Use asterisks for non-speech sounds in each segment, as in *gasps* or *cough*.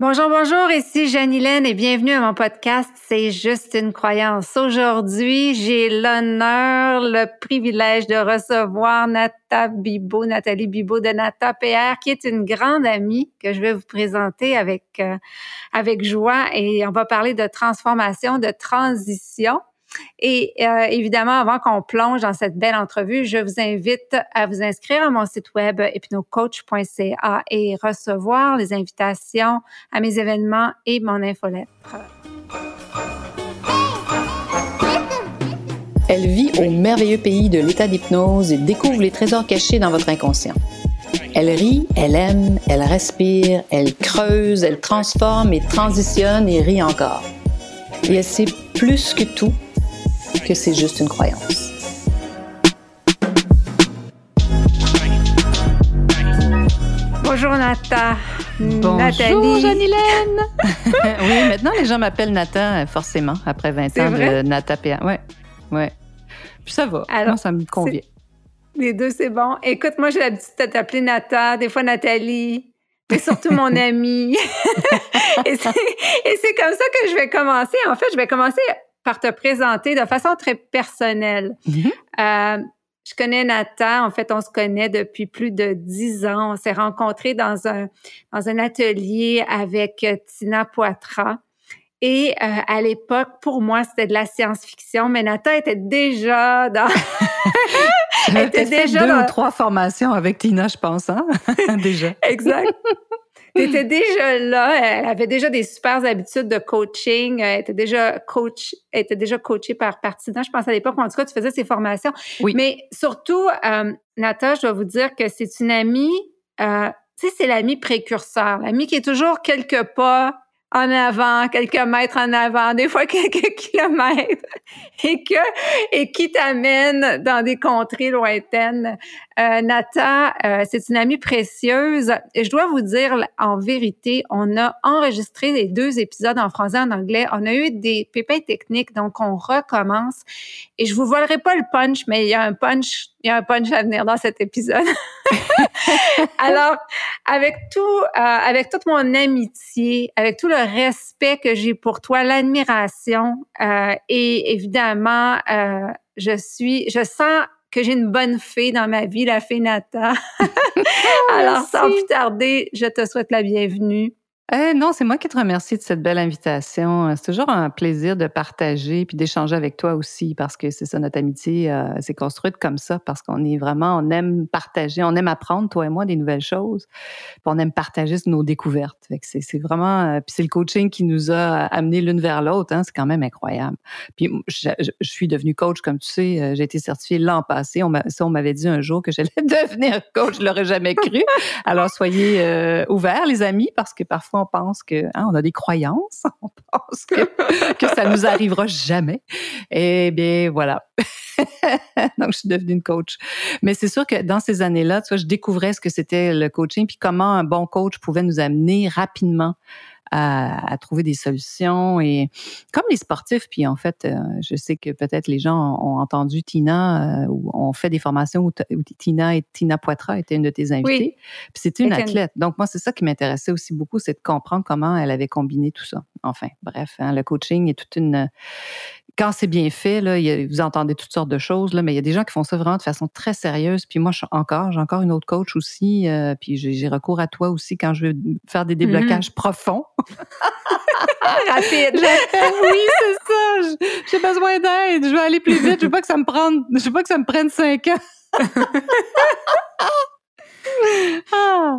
Bonjour, bonjour, ici Janilène et bienvenue à mon podcast C'est juste une croyance. Aujourd'hui, j'ai l'honneur, le privilège de recevoir Nata Bibo, Nathalie Bibo de Nata PR, qui est une grande amie que je vais vous présenter avec, euh, avec joie et on va parler de transformation, de transition. Et euh, évidemment, avant qu'on plonge dans cette belle entrevue, je vous invite à vous inscrire à mon site web hypnocoach.ca et recevoir les invitations à mes événements et mon infolettre. Elle vit au merveilleux pays de l'état d'hypnose et découvre les trésors cachés dans votre inconscient. Elle rit, elle aime, elle respire, elle creuse, elle transforme et transitionne et rit encore. Et elle sait plus que tout que c'est juste une croyance. Bonjour Nata. Bonjour Nathalie. Janilène. *laughs* oui, maintenant les gens m'appellent Nata forcément après 20 C'est ans vrai? de Nata PA. Ouais, ouais. Puis ça va. Alors, moi, ça me convient. Les deux, c'est bon. Écoute, moi, j'ai l'habitude de t'appeler Nata, des fois Nathalie, mais surtout mon *laughs* amie. *laughs* et c'est comme ça que je vais commencer. En fait, je vais commencer par te présenter de façon très personnelle. Mhm. Euh, je connais Nata. En fait, on se connaît depuis plus de dix ans. On s'est rencontrés dans un, dans un atelier avec euh, Tina Poitras. Et euh, à l'époque, pour moi, c'était de la science-fiction, mais Nata était déjà dans... *laughs* J'avais était peut-être fait déjà deux dans- ou trois formations avec Tina, je pense, hein? *laughs* déjà. Exact. Elle était déjà là, elle avait déjà des super habitudes de coaching, elle était déjà coach, elle était déjà coachée par Partina, je pense à l'époque, en tout cas, tu faisais ces formations. Oui. Mais surtout, euh, Nata, je dois vous dire que c'est une amie, euh, tu sais, c'est l'amie précurseur, l'amie qui est toujours quelques pas en avant, quelques mètres en avant, des fois *laughs* quelques kilomètres, et que et qui t'amène dans des contrées lointaines. Euh, Nata, euh, c'est une amie précieuse. Et je dois vous dire, en vérité, on a enregistré les deux épisodes en français et en anglais. On a eu des pépins techniques, donc on recommence. Et je vous volerai pas le punch, mais il y a un punch, il y a un punch à venir dans cet épisode. *laughs* *laughs* Alors, avec tout, euh, avec toute mon amitié, avec tout le respect que j'ai pour toi, l'admiration euh, et évidemment, euh, je suis, je sens que j'ai une bonne fée dans ma vie, la fée Nata. *laughs* Alors, sans plus tarder, je te souhaite la bienvenue. Eh, non, c'est moi qui te remercie de cette belle invitation. C'est toujours un plaisir de partager puis d'échanger avec toi aussi parce que c'est ça, notre amitié euh, s'est construite comme ça parce qu'on est vraiment, on aime partager, on aime apprendre, toi et moi, des nouvelles choses. Puis on aime partager nos découvertes. C'est, c'est vraiment, euh, puis c'est le coaching qui nous a amenés l'une vers l'autre. Hein, c'est quand même incroyable. Puis je, suis devenue coach, comme tu sais, euh, j'ai été certifiée l'an passé. On ça, on m'avait dit un jour que j'allais *laughs* devenir coach, je l'aurais jamais cru. Alors soyez euh, ouverts, les amis, parce que parfois on pense que hein, on a des croyances, *laughs* on pense que, ça nous arrivera jamais. Eh bien voilà. *laughs* Donc je suis devenue une coach. Mais c'est sûr que dans ces années-là, tu vois, je découvrais ce que c'était le coaching, puis comment un bon coach pouvait nous amener rapidement à, à trouver des solutions et comme les sportifs puis en fait euh, je sais que peut-être les gens ont entendu Tina euh, ou ont fait des formations où, Tina et Tina Poitras était une de tes invitées puis c'était une Était une- athlète. Donc moi c'est ça qui m'intéressait aussi beaucoup c'est de comprendre comment elle avait combiné tout ça. Enfin bref hein, le coaching est toute une quand c'est bien fait, là, a- vous entendez toutes sortes de choses, là, mais il y a des gens qui font ça vraiment de façon très sérieuse. Puis moi, je encore, j'ai encore une autre coach aussi, euh, puis j'ai recours à toi aussi quand je veux faire des déblocages profonds. *laughs* Rapide. Oui, c'est ça. J'ai besoin d'aide. Je veux aller plus vite. Je veux pas que ça me prenne, je veux pas que ça me prenne cinq ans. *laughs* ah.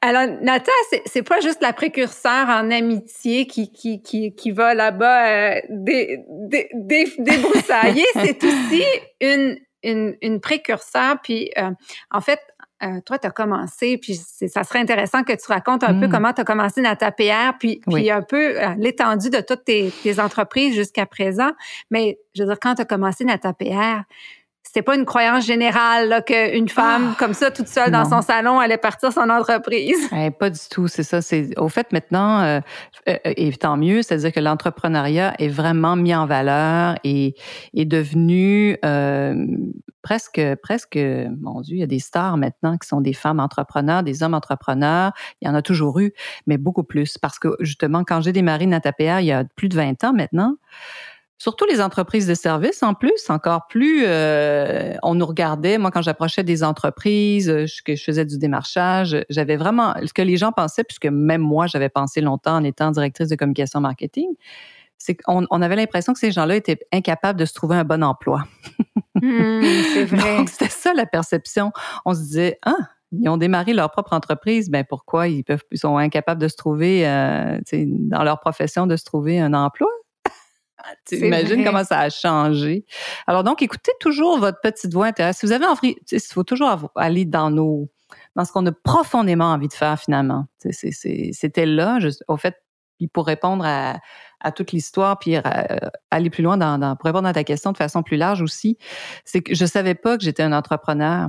Alors, Nata, c'est- pas juste la précurseur en amitié qui, qui, qui, qui va là-bas euh, dé, dé, dé- débroussailler, *laughs* c'est aussi une, une, une précurseur. Puis, euh, en fait, euh, toi, tu as commencé, puis ça serait intéressant que tu racontes un peu Mm. comment tu as commencé Nata PR, puis, puis un peu l'étendue de toutes tes, tes entreprises jusqu'à présent. Mais, je veux dire, quand tu as commencé Nata PR, c'était pas une croyance générale qu'une femme ah! comme ça toute seule dans son salon allait partir son entreprise. *laughs* Eh, pas du tout, c'est ça. C'est au fait maintenant euh, euh, et tant mieux, c'est-à-dire que l'entrepreneuriat est vraiment mis en valeur et est devenu euh, presque presque mon Dieu, il y a des stars maintenant qui sont des femmes entrepreneurs, des hommes entrepreneurs. Il y en a toujours eu, mais beaucoup plus parce que justement quand j'ai démarré Natapéa il y a plus de 20 ans maintenant. Surtout les entreprises de services, en plus, encore plus, euh, on nous regardait. Moi, quand j'approchais des entreprises, euh, que je faisais du démarchage, j'avais vraiment ce que les gens pensaient, puisque même moi, j'avais pensé longtemps en étant directrice de communication marketing, c'est qu'on on avait l'impression que ces gens-là étaient incapables de se trouver un bon emploi. Mmh, c'est *laughs* vrai. c'était ça la perception. On se disait, ah, ils ont démarré leur propre entreprise, ben pourquoi ils peuvent, ils sont incapables de se trouver, euh, dans leur profession, de se trouver un emploi? Tu imagines comment ça a changé. Alors donc, écoutez toujours votre petite voix intérieure. Si vous avez envie, il faut toujours aller dans nos, dans ce qu'on a profondément envie de faire finalement. C'était là, au fait, pour répondre à, à toute l'histoire, puis aller plus loin dans, dans, pour répondre à ta question de façon plus large aussi, c'est que je savais pas que j'étais un entrepreneur.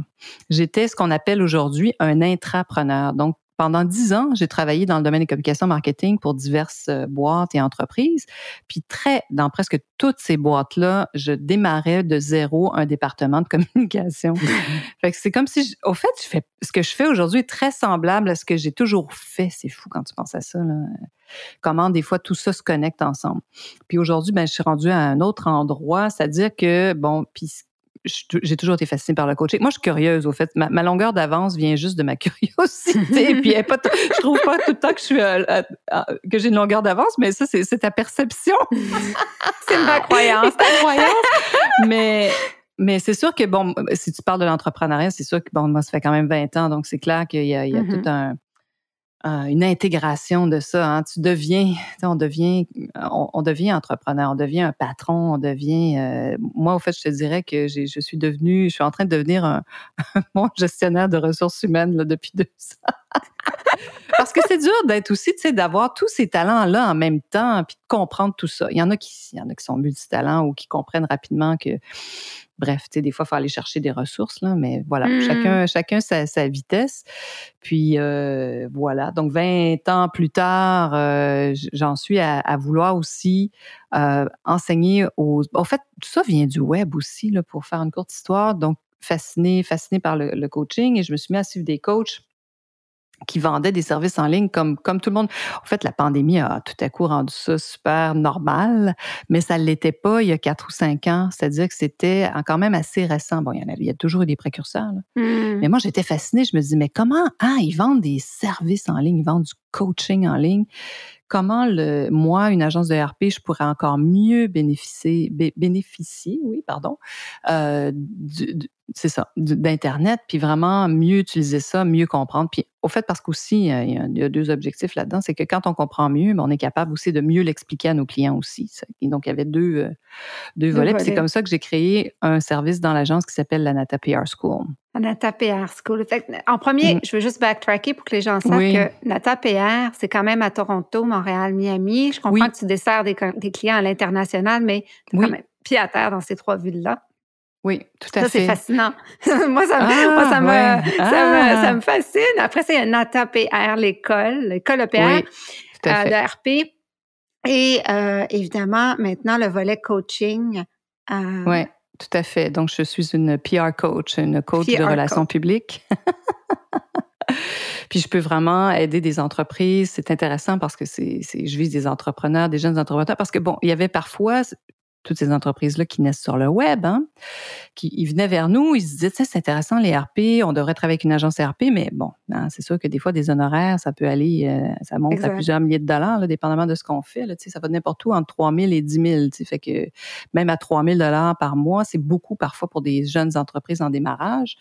J'étais ce qu'on appelle aujourd'hui un intrapreneur. Donc, pendant dix ans, j'ai travaillé dans le domaine des communications marketing pour diverses euh, boîtes et entreprises. Puis très, dans presque toutes ces boîtes-là, je démarrais de zéro un département de *laughs* communication. fait que c'est comme si, au fait, je fais, ce que je fais aujourd'hui est très semblable à ce que j'ai toujours fait. C'est fou quand tu penses à ça. Là. Comment des fois tout ça se connecte ensemble. Puis aujourd'hui, ben, je suis rendue à un autre endroit, c'est-à-dire que, bon, puis j'ai toujours été fascinée par le coaching. Moi, je suis curieuse, au fait. Ma, longueur d'avance vient juste de ma *laughs* curiosité. puis, pas je trouve pas tout le temps que je suis euh, euh, euh, que j'ai une longueur d'avance, mais ça, c'est ta perception. *laughs* c'est ma croyance. ta croyance. mais mais c'est sûr que, bon, si tu parles de l'entrepreneuriat, c'est sûr que, bon, moi, ça fait quand même 20 ans, donc c'est clair qu'il y a, il y a mm-hmm. tout un, euh, une intégration de ça. Hein. Tu deviens, on devient, on, devient entrepreneur, on devient un patron, on devient. Euh, moi, au fait, je te dirais que je suis devenue, je suis en train de devenir un, *laughs* mon gestionnaire de ressources humaines là, depuis deux ans. *laughs* Parce que c'est dur d'être aussi, tu sais, d'avoir tous ces talents-là en même temps, puis de comprendre tout ça. Il y en a qui, il y en a qui sont multitalents ou qui comprennent rapidement que Bref, tu sais, des fois, il faut aller chercher des ressources, là, mais voilà, mmh. chacun, chacun sa, sa vitesse. Puis euh, voilà, donc 20 ans plus tard, euh, j'en suis à, à, vouloir aussi euh, enseigner aux... En fait, tout ça vient du web aussi, là, pour faire une courte histoire. Donc, fasciné, fasciné par le, le coaching et je me suis mis à suivre des coachs qui vendaient des services en ligne comme, comme tout le monde. En fait, la pandémie a tout à coup rendu ça super normal, mais ça ne l'était pas il y a quatre ou cinq ans. C'est-à-dire que c'était quand même assez récent. Bon, il y, en a, il y a toujours eu des précurseurs. Mmh. Mais moi, j'étais fascinée. Je me dis, mais comment, ah, ils vendent des services en ligne, ils vendent du coaching en ligne comment le, moi, une agence de RP, je pourrais encore mieux bénéficier, bénéficier, oui, pardon, euh, c'est ça, d'Internet, puis vraiment mieux utiliser ça, mieux comprendre. Puis au fait, parce qu'aussi, il y a deux objectifs là-dedans, c'est que quand on comprend mieux, ben, on est capable aussi de mieux l'expliquer à nos clients aussi. Et donc, il y avait deux, euh, deux volets. c'est comme ça que j'ai créé un service dans l'agence qui s'appelle la Nata PR School. Nata PR School. en premier, mm. je veux juste backtracker pour que les gens sachent que Nata PR, c'est quand même à Toronto, Montréal, Miami. Je comprends que tu desserres des, clients à l'international, mais tu quand même pied à terre dans ces trois villes-là. Oui, tout à fait. Ça, c'est fascinant. moi, *laughs* ça, moi, ça, me, ah, ça, me, fascine. Après, c'est Nata PR, l'école, l'école EPR oui, euh, de RP. Et euh, évidemment, maintenant, le volet coaching. Euh, oui. Tout à fait. Donc, je suis une PR coach, une coach de relations publiques. *laughs* Puis je peux vraiment aider des entreprises. C'est intéressant parce que c'est, je vise des entrepreneurs, des jeunes entrepreneurs. Parce que bon, il y avait parfois, toutes ces entreprises-là qui naissent sur le web, hein, qui ils venaient vers nous, ils se disaient, c'est intéressant les RP, on devrait travailler avec une agence RP, mais bon, hein, c'est sûr que des fois, des honoraires, ça peut aller, euh, ça monte à plusieurs milliers de dollars, là, dépendamment de ce qu'on fait. Là, ça va n'importe où entre 3 000 et 10 000. Fait que même à 3 000 dollars par mois, c'est beaucoup parfois pour des jeunes entreprises en démarrage.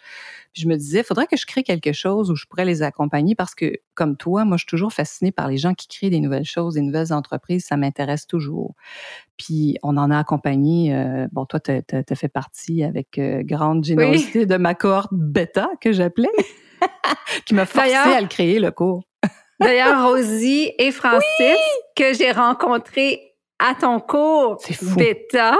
Puis je me disais, il faudrait que je crée quelque chose où je pourrais les accompagner parce que, comme toi, moi, je suis toujours fascinée par les gens qui créent des nouvelles choses, des nouvelles entreprises. Ça m'intéresse toujours. Puis on en a accompagné, euh, bon, toi, tu as, fait partie avec euh, grande générosité de ma cohorte bêta que j'appelais, *laughs* qui m'a forcé à le créer, le cours. *laughs* D'ailleurs, Rosie et Francis, que j'ai rencontrés à ton cours bêta,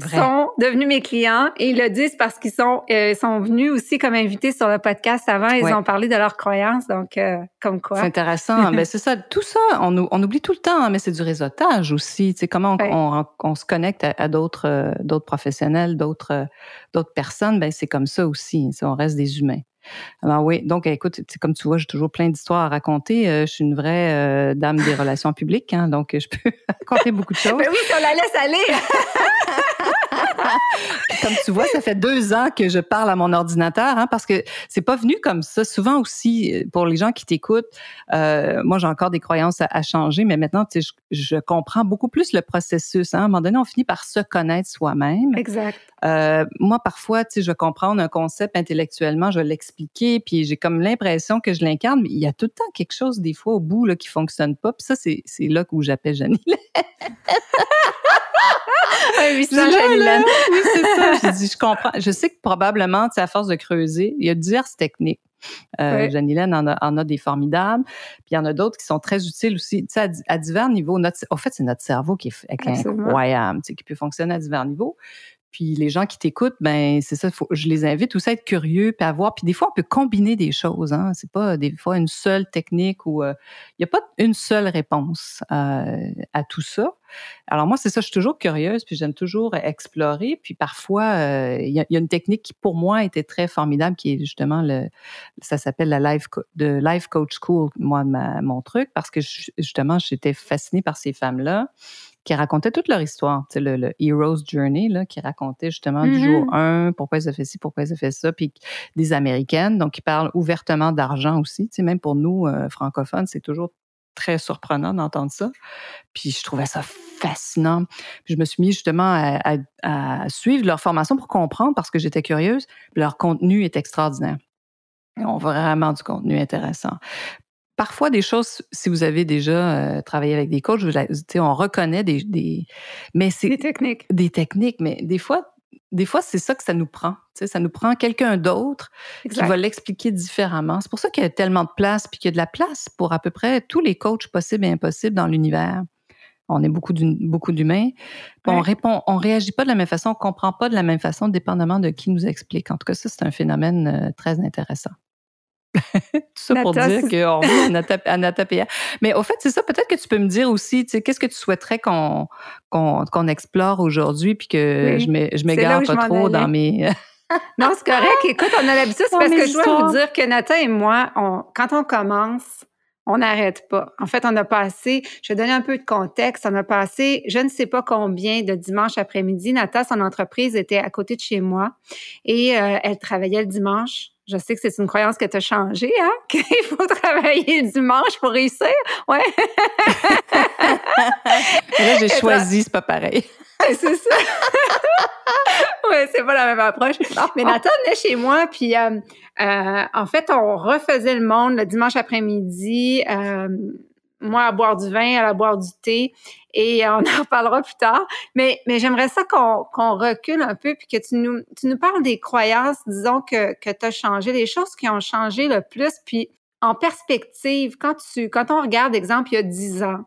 sont devenus mes clients et ils le disent parce qu'ils sont, euh, sont venus aussi comme invités sur le podcast avant. Ils ont parlé de leurs croyances, donc euh, comme quoi. C'est intéressant. mais *laughs* c'est ça, tout ça, on, on, oublie tout le temps, hein, mais c'est du réseautage aussi. Tu sais, comment on, on, se connecte à, d'autres euh, d'autres professionnels, d'autres d'autres personnes, ben c'est comme ça aussi. On reste des humains. Alors oui, donc écoute, comme tu vois, j'ai toujours plein d'histoires à raconter. je suis une vraie dame des *laughs* relations publiques, hein, donc je peux *laughs* raconter beaucoup de choses. Mais oui, on la laisse aller. *laughs* comme tu vois, ça fait deux ans que je parle à mon ordinateur, hein, parce que c'est pas venu comme ça. Souvent aussi, euh, pour les gens qui t'écoutent, euh, moi j'ai encore des croyances à, changer, mais maintenant, je, je, comprends beaucoup plus le processus. Hein. À un moment donné, on finit par se connaître soi-même. Exact. Euh, moi, parfois, tu sais, je vais comprendre un concept intellectuellement, je vais l'expliquer, puis j'ai comme l'impression que je l'incarne, mais il y a tout le temps quelque chose, des fois, au bout, là, qui fonctionne pas. Puis ça, c'est là où j'appelle Janine. *laughs* *laughs* oui, c'est ça. Je comprends. Je sais que probablement, à force de creuser, il y a diverses techniques. Euh, en a, des formidables. Puis il y en a d'autres qui sont très utiles aussi, à, à, divers niveaux. en fait, c'est notre cerveau qui est, incroyable, qui peut fonctionner à divers niveaux. Puis les gens qui t'écoutent, ben c'est ça, je les invite aussi à être curieux, puis à voir. Puis des fois, on peut combiner des choses. Hein. C'est pas des fois une seule technique ou euh, il n'y a pas une seule réponse euh, à tout ça. Alors moi, c'est ça, je suis toujours curieuse, puis j'aime toujours explorer. Puis parfois, euh, il y, a une technique qui pour moi était très formidable, qui est justement le, ça s'appelle la life de life coach school, moi mon truc, parce que justement, j'étais fascinée par ces femmes-là qui racontaient toute leur histoire. C'est le, le, Hero's Journey, là, qui racontait justement du jour 1, mm-hmm. pourquoi ils ont fait ci, pourquoi ils ont fait ça, puis des Américaines, donc qui parlent ouvertement d'argent aussi. Tu sais, même pour nous, euh, francophones, c'est toujours très surprenant d'entendre ça. Puis je trouvais ça fascinant. Puis je me suis mis justement à, à suivre leur formation pour comprendre parce que j'étais curieuse. Leur contenu est extraordinaire. Ils ont vraiment du contenu intéressant parfois des choses, si vous avez déjà euh, travaillé avec des coachs, on reconnaît des, des mais c'est des techniques, des techniques, mais des fois, des fois c'est ça que ça nous prend. Ça nous prend quelqu'un d'autre qui va l'expliquer différemment. C'est pour ça qu'il y a tellement de place, puis qu'il y a de la place pour à peu près tous les coachs possibles et impossibles dans l'univers. On est beaucoup beaucoup d'humains. On répond, on réagit pas de la même façon, on comprend pas de la même façon, dépendamment de qui nous explique. En tout cas, ça c'est un phénomène euh, très intéressant. Tout ça pour dire qu'on revient Mais au fait, c'est ça, peut-être que tu peux me dire aussi, tu sais, qu'est-ce que tu souhaiterais qu'on explore aujourd'hui, puis que je m'égare pas trop dans mes... *laughs* non, c'est correct. Écoute, on a l'habitude, c'est parce que je dois vous dire que Nathan et moi, quand on commence, on n'arrête pas. En fait, on a passé, je vais donner un peu de contexte, on a passé je ne sais pas combien de dimanche après-midi. Nata, son entreprise était à côté de chez moi et euh, elle travaillait le dimanche je sais que c'est une croyance que tu as changée, hein? *laughs* Qu'il faut travailler dimanche pour réussir. Ouais. *laughs* là, j'ai choisi, c'est pas pareil. *laughs* c'est ça. ouais, c'est pas la même approche. Mais Nathan venait chez moi, puis euh, euh, en fait, on refaisait le monde le dimanche après-midi. Euh, moi à boire du vin, à boire du thé, et on en *laughs* reparlera plus tard. Mais, mais j'aimerais ça qu'on recule un peu, puis que tu nous, tu nous parles des croyances, disons, que, que tu as changé, les choses qui ont changé le plus, puis en perspective, quand, tu, quand on regarde, exemple, il y a dix ans,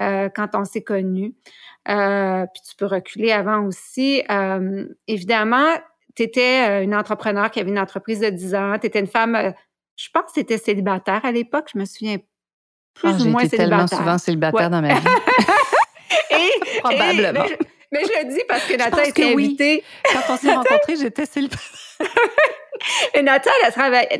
euh, quand on s'est connus, euh, puis tu peux reculer avant aussi, euh, évidemment, tu étais une entrepreneur qui avait une entreprise de 10 ans, tu étais une femme, je pense que tu étais célibataire à l'époque, je me souviens plus ah, ou moins été tellement souvent célibataire dans ma vie. *laughs* et, *laughs* Probablement. mais, je, le dis parce que Nathan était invitée. Quand on s'est *laughs* rencontrés, j'étais célibataire. Et elle.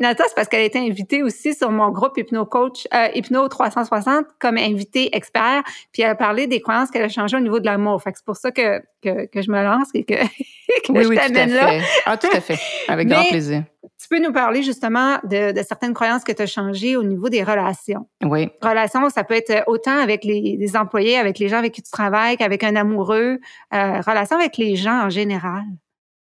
Nathan, c'est parce qu'elle a été invitée aussi sur mon groupe Hypno Coach, euh, Hypno 360 comme invitée expert. Puis elle a parlé des croyances qu'elle a changées au niveau de l'amour. Fait que c'est pour ça que, que, que, je me lance et que, *laughs* que oui, je oui, t'amène là. Ah, tout à fait. Avec grand plaisir. Tu peux nous parler justement de, de certaines croyances que tu as changées au niveau des relations. Oui. Relations, ça peut être autant avec les, les employés, avec les gens avec qui tu travailles, qu'avec un amoureux. Euh, relations avec les gens en général.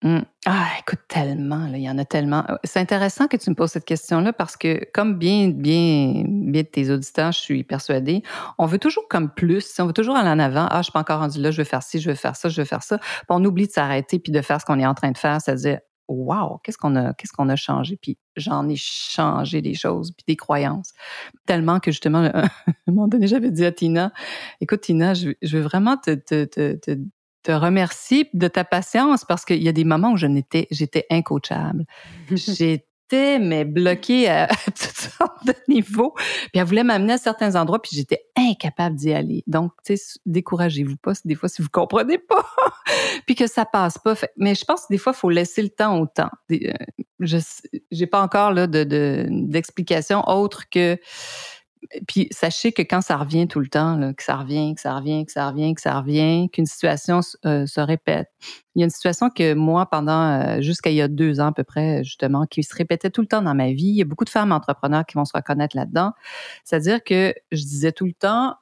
Mmh. Ah, écoute, tellement, là, il y en a tellement. C'est intéressant que tu me poses cette question-là parce que, comme bien, bien, bien tes auditeurs, je suis persuadée, on veut toujours comme plus, on veut toujours aller en avant. Ah, je suis pas encore rendu là, je veux faire ci, je veux faire ça, je veux faire ça. Puis on oublie de s'arrêter puis de faire ce qu'on est en train de faire, c'est-à-dire, wow, qu'est-ce qu'on a, qu'est-ce qu'on a changé? Puis j'en ai changé des choses, puis des croyances. Tellement que justement, *laughs* à un moment donné, j'avais dit à Tina, écoute, Tina, je, veux vraiment te remercie de ta patience parce qu'il y a des moments où je n'étais, j'étais incoachable. *laughs* j'étais, mais bloquée *laughs* à, toutes sortes de niveaux. Puis elle voulait m'amener à certains endroits, puis j'étais incapable d'y aller. Donc, tu sais, découragez-vous pas des fois si vous comprenez pas, *laughs* puis que ça passe pas. Mais je pense que des fois, il faut laisser le temps au temps. Euh, je j'ai pas encore là de d'explication autre que puis sachez que quand ça revient tout le temps, que ça revient, que ça revient, que ça revient, que ça revient, qu'une situation euh, se répète. Il y a une situation que moi, pendant euh, jusqu'à il y a deux ans à peu près, justement, qui se répétait tout le temps dans ma vie. Il y a beaucoup de femmes entrepreneurs qui vont se reconnaître là-dedans. C'est-à-dire que je disais tout le temps,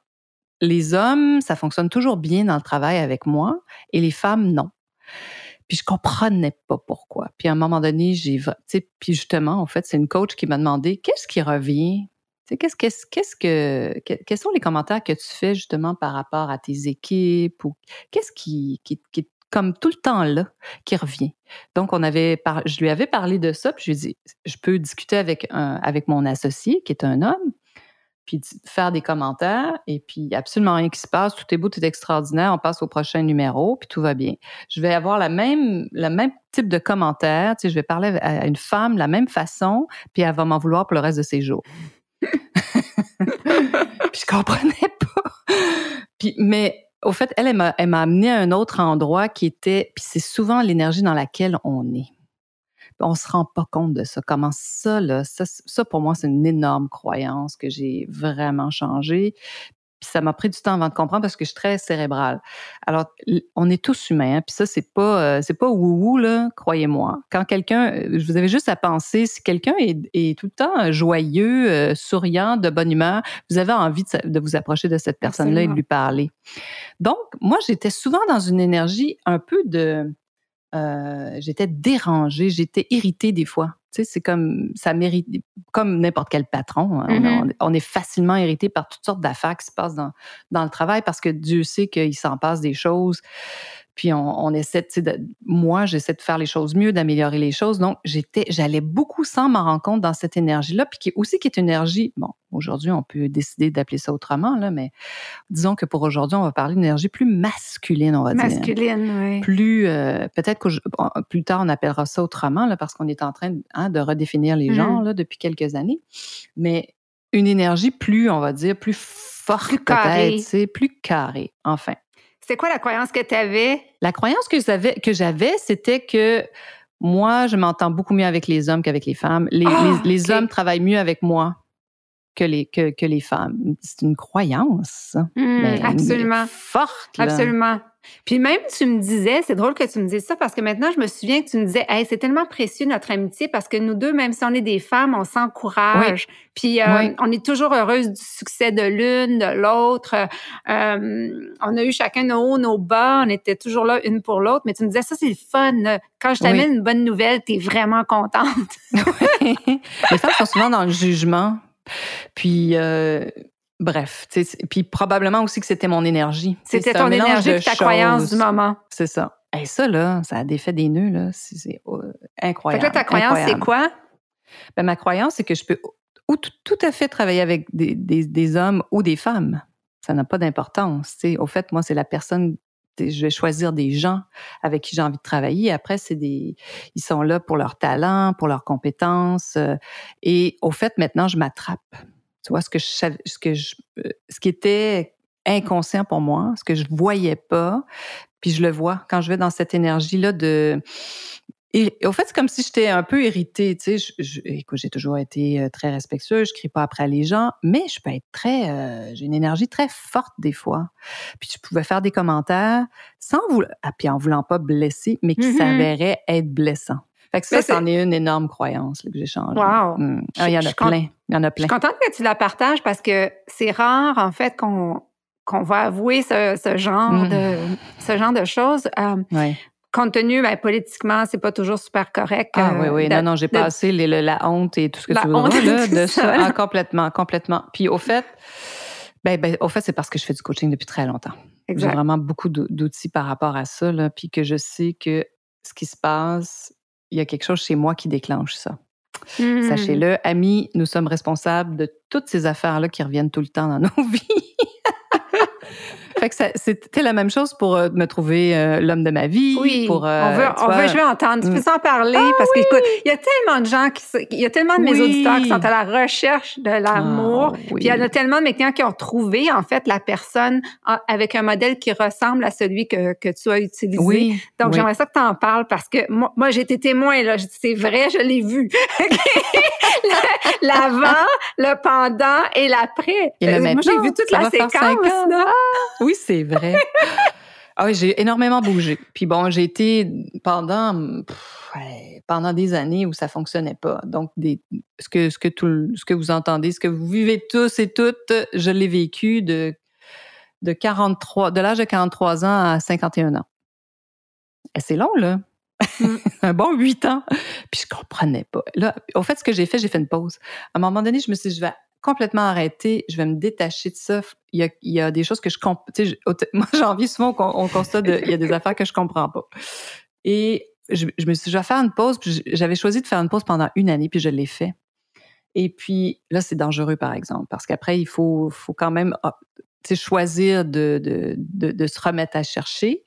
les hommes, ça fonctionne toujours bien dans le travail avec moi, et les femmes, non. Puis je comprenais pas pourquoi. Puis à un moment donné, j'ai, puis justement, en fait, c'est une coach qui m'a demandé qu'est-ce qui revient qu'est-ce, qu'est-ce, qu'est-ce que, quels sont les commentaires que tu fais justement par rapport à tes équipes ou qu'est-ce qui, qui, est comme tout le temps là, qui revient? Donc, on avait je lui avais parlé de ça, puis je lui ai dit, je peux discuter avec, un, avec mon associé, qui est un homme, puis faire des commentaires, et puis absolument rien qui se passe, tout est beau, tout est extraordinaire, on passe au prochain numéro, puis tout va bien. Je vais avoir la même, le même type de commentaire, tu sais, je vais parler à une femme de la même façon, puis elle va m'en vouloir pour le reste de ses jours. *laughs* puis je comprenais pas. Mais au fait, elle, m'a, amené à un autre endroit qui était, puis c'est souvent l'énergie dans laquelle on est. On se rend pas compte de ça. Comment ça, là, ça, ça pour moi, c'est une énorme croyance que j'ai vraiment changé. Puis ça m'a pris du temps avant de comprendre parce que je suis très cérébrale. Alors, on est tous humains, hein, puis ça, c'est pas, euh, c'est pas wou là, croyez-moi. Quand quelqu'un, euh, vous avez juste à penser, si quelqu'un est, tout le temps joyeux, euh, souriant, de bonne humeur, vous avez envie de, vous approcher de cette personne-là et de lui parler. Donc, moi, j'étais souvent dans une énergie un peu de, j'étais dérangée, j'étais irritée des fois c'est comme ça mérite, comme n'importe quel patron. Hein. Mm-hmm. on, est facilement irrité par toutes sortes d'affaires qui se passent dans, dans le travail parce que Dieu sait qu'il s'en passe des choses. Puis on, essaie, de, moi, j'essaie de faire les choses mieux, d'améliorer les choses. Donc, j'étais, j'allais beaucoup sans m'en rendre compte dans cette énergie-là, puis qui aussi qui est une énergie. Bon, aujourd'hui, on peut décider d'appeler ça autrement, là, mais disons que pour aujourd'hui, on va parler d'une énergie plus masculine, on va dire. Masculine, oui. Plus, euh, peut-être que plus tard, on appellera ça autrement, là, parce qu'on est en train hein, de redéfinir les genres mmh. là, depuis quelques années. Mais une énergie plus, on va dire, plus forte, peut-être, plus carrée, enfin. C'est quoi la croyance que tu avais? La croyance que j'avais, que j'avais, c'était que moi, je m'entends beaucoup mieux avec les hommes qu'avec les femmes. Les, les, ah, hommes travaillent mieux avec moi que les, que, que les femmes. C'est une croyance. Mmh, absolument. forte. Absolument. Puis même, tu me disais, c'est drôle que tu me dises ça parce que maintenant, je me souviens que tu me disais, hey, c'est tellement précieux notre amitié parce que nous deux, même si on est des femmes, on s'encourage. Puis euh, on est toujours heureuse du succès de l'une, de l'autre. Euh, on a eu chacun nos hauts, nos bas. On était toujours là une pour l'autre. Mais tu me disais, ça, c'est le fun. Quand je t'amène une bonne nouvelle, tu es vraiment contente. *laughs* Les femmes sont souvent dans le jugement. Puis, euh, Bref, puis probablement aussi que c'était mon énergie. C'était ton énergie, ta croyance du moment. C'est ça. Et ça, là, ça a défait des nœuds, là. C'est incroyable. Fait que là, ta croyance, c'est quoi? Ben, ma croyance, c'est que je peux tout à fait travailler avec des, des, hommes ou des femmes. Ça n'a pas d'importance. Au fait, moi, c'est la personne je vais choisir des gens avec qui j'ai envie de travailler. Après, c'est des, ils sont là pour leur talent, pour leurs compétences. Euh, et au fait, maintenant, je m'attrape. Tu vois, ce que ce que euh, ce qui était inconscient pour moi, ce que je voyais pas, puis je le vois quand je vais dans cette énergie-là de et au fait, c'est comme si j'étais un peu irritée. Tu sais, écoute, j'ai toujours été euh, très respectueuse, je crie pas après les gens, mais je peux être très, euh, j'ai une énergie très forte des fois. Puis je pouvais faire des commentaires sans vouloir, ah, puis en voulant pas blesser, mais qui mm-hmm. s'avéraient être blessants. Fait que ça, c'en est une énorme croyance que j'ai changée. Wow. Hmm. Ah, il y en a plein. Il y en a plein. Je suis contente que tu la partages parce que c'est rare, en fait, qu'on qu'on va avouer ce, ce genre hmm. de ce genre de choses. Euh, oui. Compte tenu, ben, politiquement, c'est pas toujours super correct. Ah oui, oui. non, non, j'ai passé la honte et tout ce que tu veux là, *laughs* de ça. Ah, complètement, complètement. Puis au fait, ben, ben, au fait, c'est parce que je fais du coaching depuis très longtemps. J'ai vraiment beaucoup d'outils par rapport à ça, là, puis que je sais que ce qui se passe, il y a quelque chose chez moi qui déclenche ça. Mmh. Sachez-le, amis, nous sommes responsables de toutes ces affaires-là qui reviennent tout le temps dans nos *laughs* vies. Fait que c'était la même chose pour euh, me trouver euh, l'homme de ma vie. Oui, pour, on veut, on veut, je veux entendre. Tu peux mm. en parler ah parce qu'écoute, il y a tellement de gens qui, il y a tellement de mes auditeurs qui sont à la recherche de l'amour. Ah, puis il y en a tellement de mes clients qui ont trouvé en fait la personne avec un modèle qui ressemble à celui que, que tu as utilisé. Oui, Donc j'aimerais ça que tu en parles parce que moi, moi j'ai été témoin là. C'est vrai, je l'ai vu. *laughs* L'avant, le pendant et l'après. Euh, moi j'ai vu toute la séquence. Là. Oui, c'est vrai. ah oui, j'ai énormément bougé. Puis bon, j'ai été pendant pendant des années où ça fonctionnait pas. Donc des, ce que ce que tout ce que vous entendez, ce que vous vivez tous et toutes, je l'ai vécu de de 43 de l'âge de 43 ans à 51 ans. C'est long là. Mm. *laughs* un bon huit ans. Puis je comprenais pas. Là, au fait, ce que j'ai fait, j'ai fait une pause. À un moment donné, je me suis dit, je vais complètement arrêter, je vais me détacher de ça. Il y a, des choses que je comprends. *laughs* Moi, j'ai envie souvent qu'on constate, il y a des affaires que je comprends pas. Et je, me suis dit, je vais faire une pause. J'avais choisi de faire une pause pendant une année, puis je l'ai fait. Et puis là, c'est dangereux, par exemple, parce qu'après, il faut, faut quand même ah, choisir de, de, de, se remettre à chercher.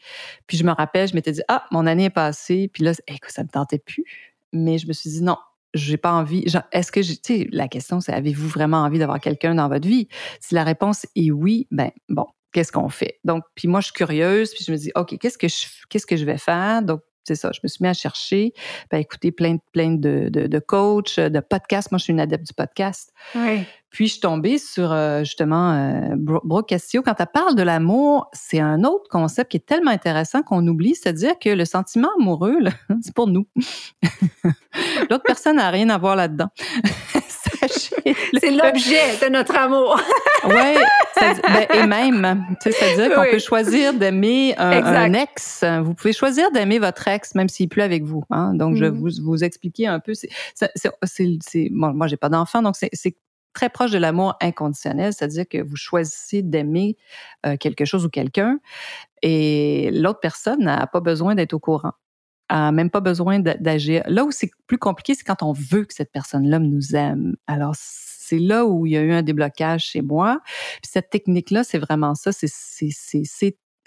Puis je me rappelle, je m'étais dit, ah, mon année est passée, puis là, écoute, ça me tentait plus. Mais je me suis dit, non, j'ai pas envie. Est-ce que, tu sais, la question, c'est avez-vous vraiment envie d'avoir quelqu'un dans votre vie? Si la réponse est oui, ben bon, qu'est-ce qu'on fait? Donc, puis moi, je suis curieuse, puis je me dis, OK, qu'est-ce que je, qu'est-ce que je vais faire? Donc, c'est ça, je me suis mis à chercher, ben, écouter plein, plein de, de, de coachs, de podcasts. Moi, je suis une adepte du podcast. Oui. Puis, je suis tombée sur, euh, justement, euh, Brooke Castillo. Quand elle parle de l'amour, c'est un autre concept qui est tellement intéressant qu'on oublie, c'est-à-dire que le sentiment amoureux, *laughs* c'est pour nous. *laughs* L'autre personne n'a rien à voir là-dedans. *laughs* c'est l'objet de notre amour. oui, ben, et même, c'est-à-dire qu'on peut choisir d'aimer un, ex. Vous pouvez choisir d'aimer votre ex, même s'il pleut avec vous. Hein. Donc, je vais mm-hmm. vous, vous expliquer un peu. C'est, bon, moi, j'ai pas d'enfant, donc c'est très proche de l'amour inconditionnel, c'est-à-dire que vous choisissez d'aimer euh, quelque chose ou quelqu'un et l'autre personne n'a pas besoin d'être au courant a même pas besoin d'agir. Là où c'est plus compliqué, c'est quand on veut que cette personne-là nous aime. Alors, c'est là où il y a eu un déblocage chez moi. Puis cette technique-là, c'est vraiment ça, c'est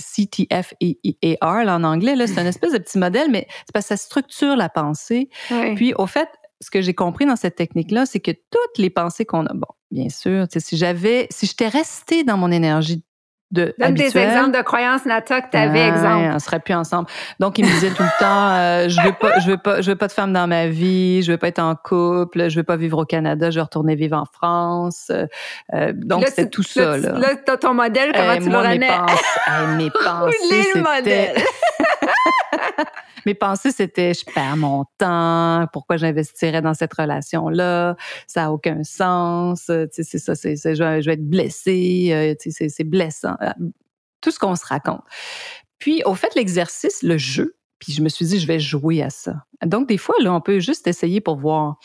CTF et R en anglais. C'est un espèce de petit modèle, mais c'est parce que ça structure la pensée. Puis, au fait, ce que j'ai compris dans cette technique-là, c'est que toutes les pensées qu'on a, bon, bien sûr, si j'avais, si j'étais restée dans mon énergie de Donne des exemples de croyances, Nata, que tu avais, ah, exemple. On serait plus ensemble. Donc, il me disait tout le temps, euh, je veux pas, je veux pas, je veux pas de femme dans ma vie, je veux pas être en couple, je veux pas vivre au Canada, je veux retourner vivre en France. Euh, euh donc, c'est tout ça, là. Là, t'as ton modèle, comment tu l'aurais mes, pensées, mes *laughs* pensées, le modèle? Mes pensées, c'était je perds mon temps, pourquoi j'investirais dans cette relation-là, ça n'a aucun sens, c'est ça, c'est, je, vais être blessée, euh, c'est, blessant. Euh, tout ce qu'on se raconte. Puis, au fait, l'exercice, le jeu, puis je me suis dit, je vais jouer à ça. Donc, des fois, là, on peut juste essayer pour voir.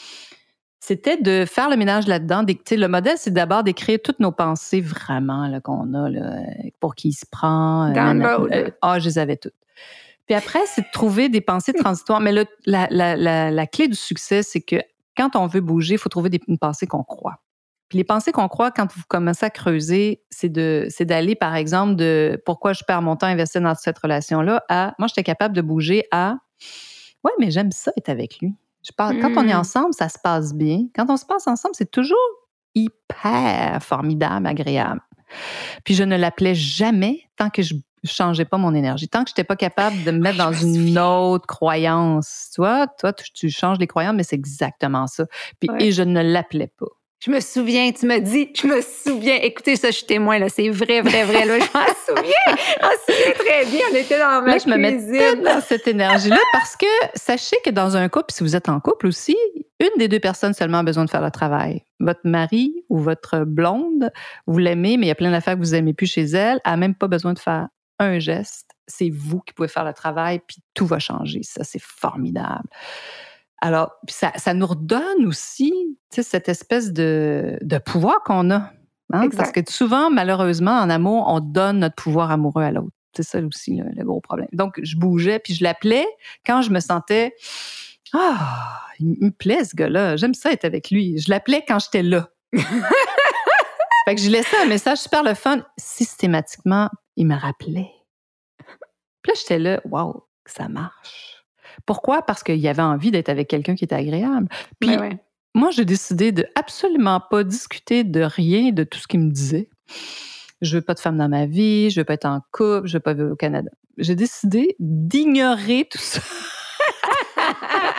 C'était de faire le ménage là-dedans. Le modèle, c'est d'abord d'écrire toutes nos pensées vraiment qu'on a, là, pour qui il se prend. Euh, ah, je les avais toutes. Puis après, c'est de trouver des pensées transitoires. Mais le, la, la, la, la, clé du succès, c'est que quand on veut bouger, il faut trouver des, une pensée qu'on croit. Puis les pensées qu'on croit quand vous commencez à creuser, c'est de c'est d'aller par exemple de pourquoi je perds mon temps à investir dans cette relation là à moi j'étais capable de bouger à ouais mais j'aime ça être avec lui. Je parle quand on est hmm. ensemble, ça se passe bien. Quand on se passe ensemble, c'est toujours hyper formidable, agréable. Puis je ne l'appelais jamais tant que je changeais pas mon énergie. Tant que je n'étais pas capable de me mettre dans une autre croyance, tu vois, toi, tu, changes les croyances, mais c'est exactement ça. Puis, Et je ne l'appelais pas. Je me souviens, tu me dis, je me souviens. Écoutez, ça, je suis témoin, là. C'est vrai, vrai, vrai, là. Je m'en *laughs* souviens. Je m'en souviens très bien. On était dans ma là, je me mets dans cette énergie-là parce que sachez que dans un couple, si vous êtes en couple aussi, une des deux personnes seulement a besoin de faire le travail. Votre mari ou votre blonde, vous l'aimez, mais il y a plein d'affaires que vous n'aimez plus chez elle, a même pas besoin de faire un geste, c'est vous qui pouvez faire le travail, puis tout va changer. Ça, c'est formidable. Alors, ça, ça nous redonne aussi cette espèce de, de pouvoir qu'on a. Hein? Parce que souvent, malheureusement, en amour, on donne notre pouvoir amoureux à l'autre. C'est ça aussi le, gros problème. Donc, je bougeais, puis je l'appelais quand je me sentais Ah, il me plaît ce gars-là, j'aime ça être avec lui. Je l'appelais quand j'étais là. *laughs* fait que je laissais un message super le fun systématiquement il me rappelait. Puis là, j'étais là, waouh, ça marche. Pourquoi? Parce qu'il avait envie d'être avec quelqu'un qui était agréable. Puis ouais. moi, j'ai décidé de absolument pas discuter de rien de tout ce qu'il me disait. Je veux pas de femme dans ma vie, je veux pas être en couple, je veux pas vivre au Canada. J'ai décidé d'ignorer tout ça.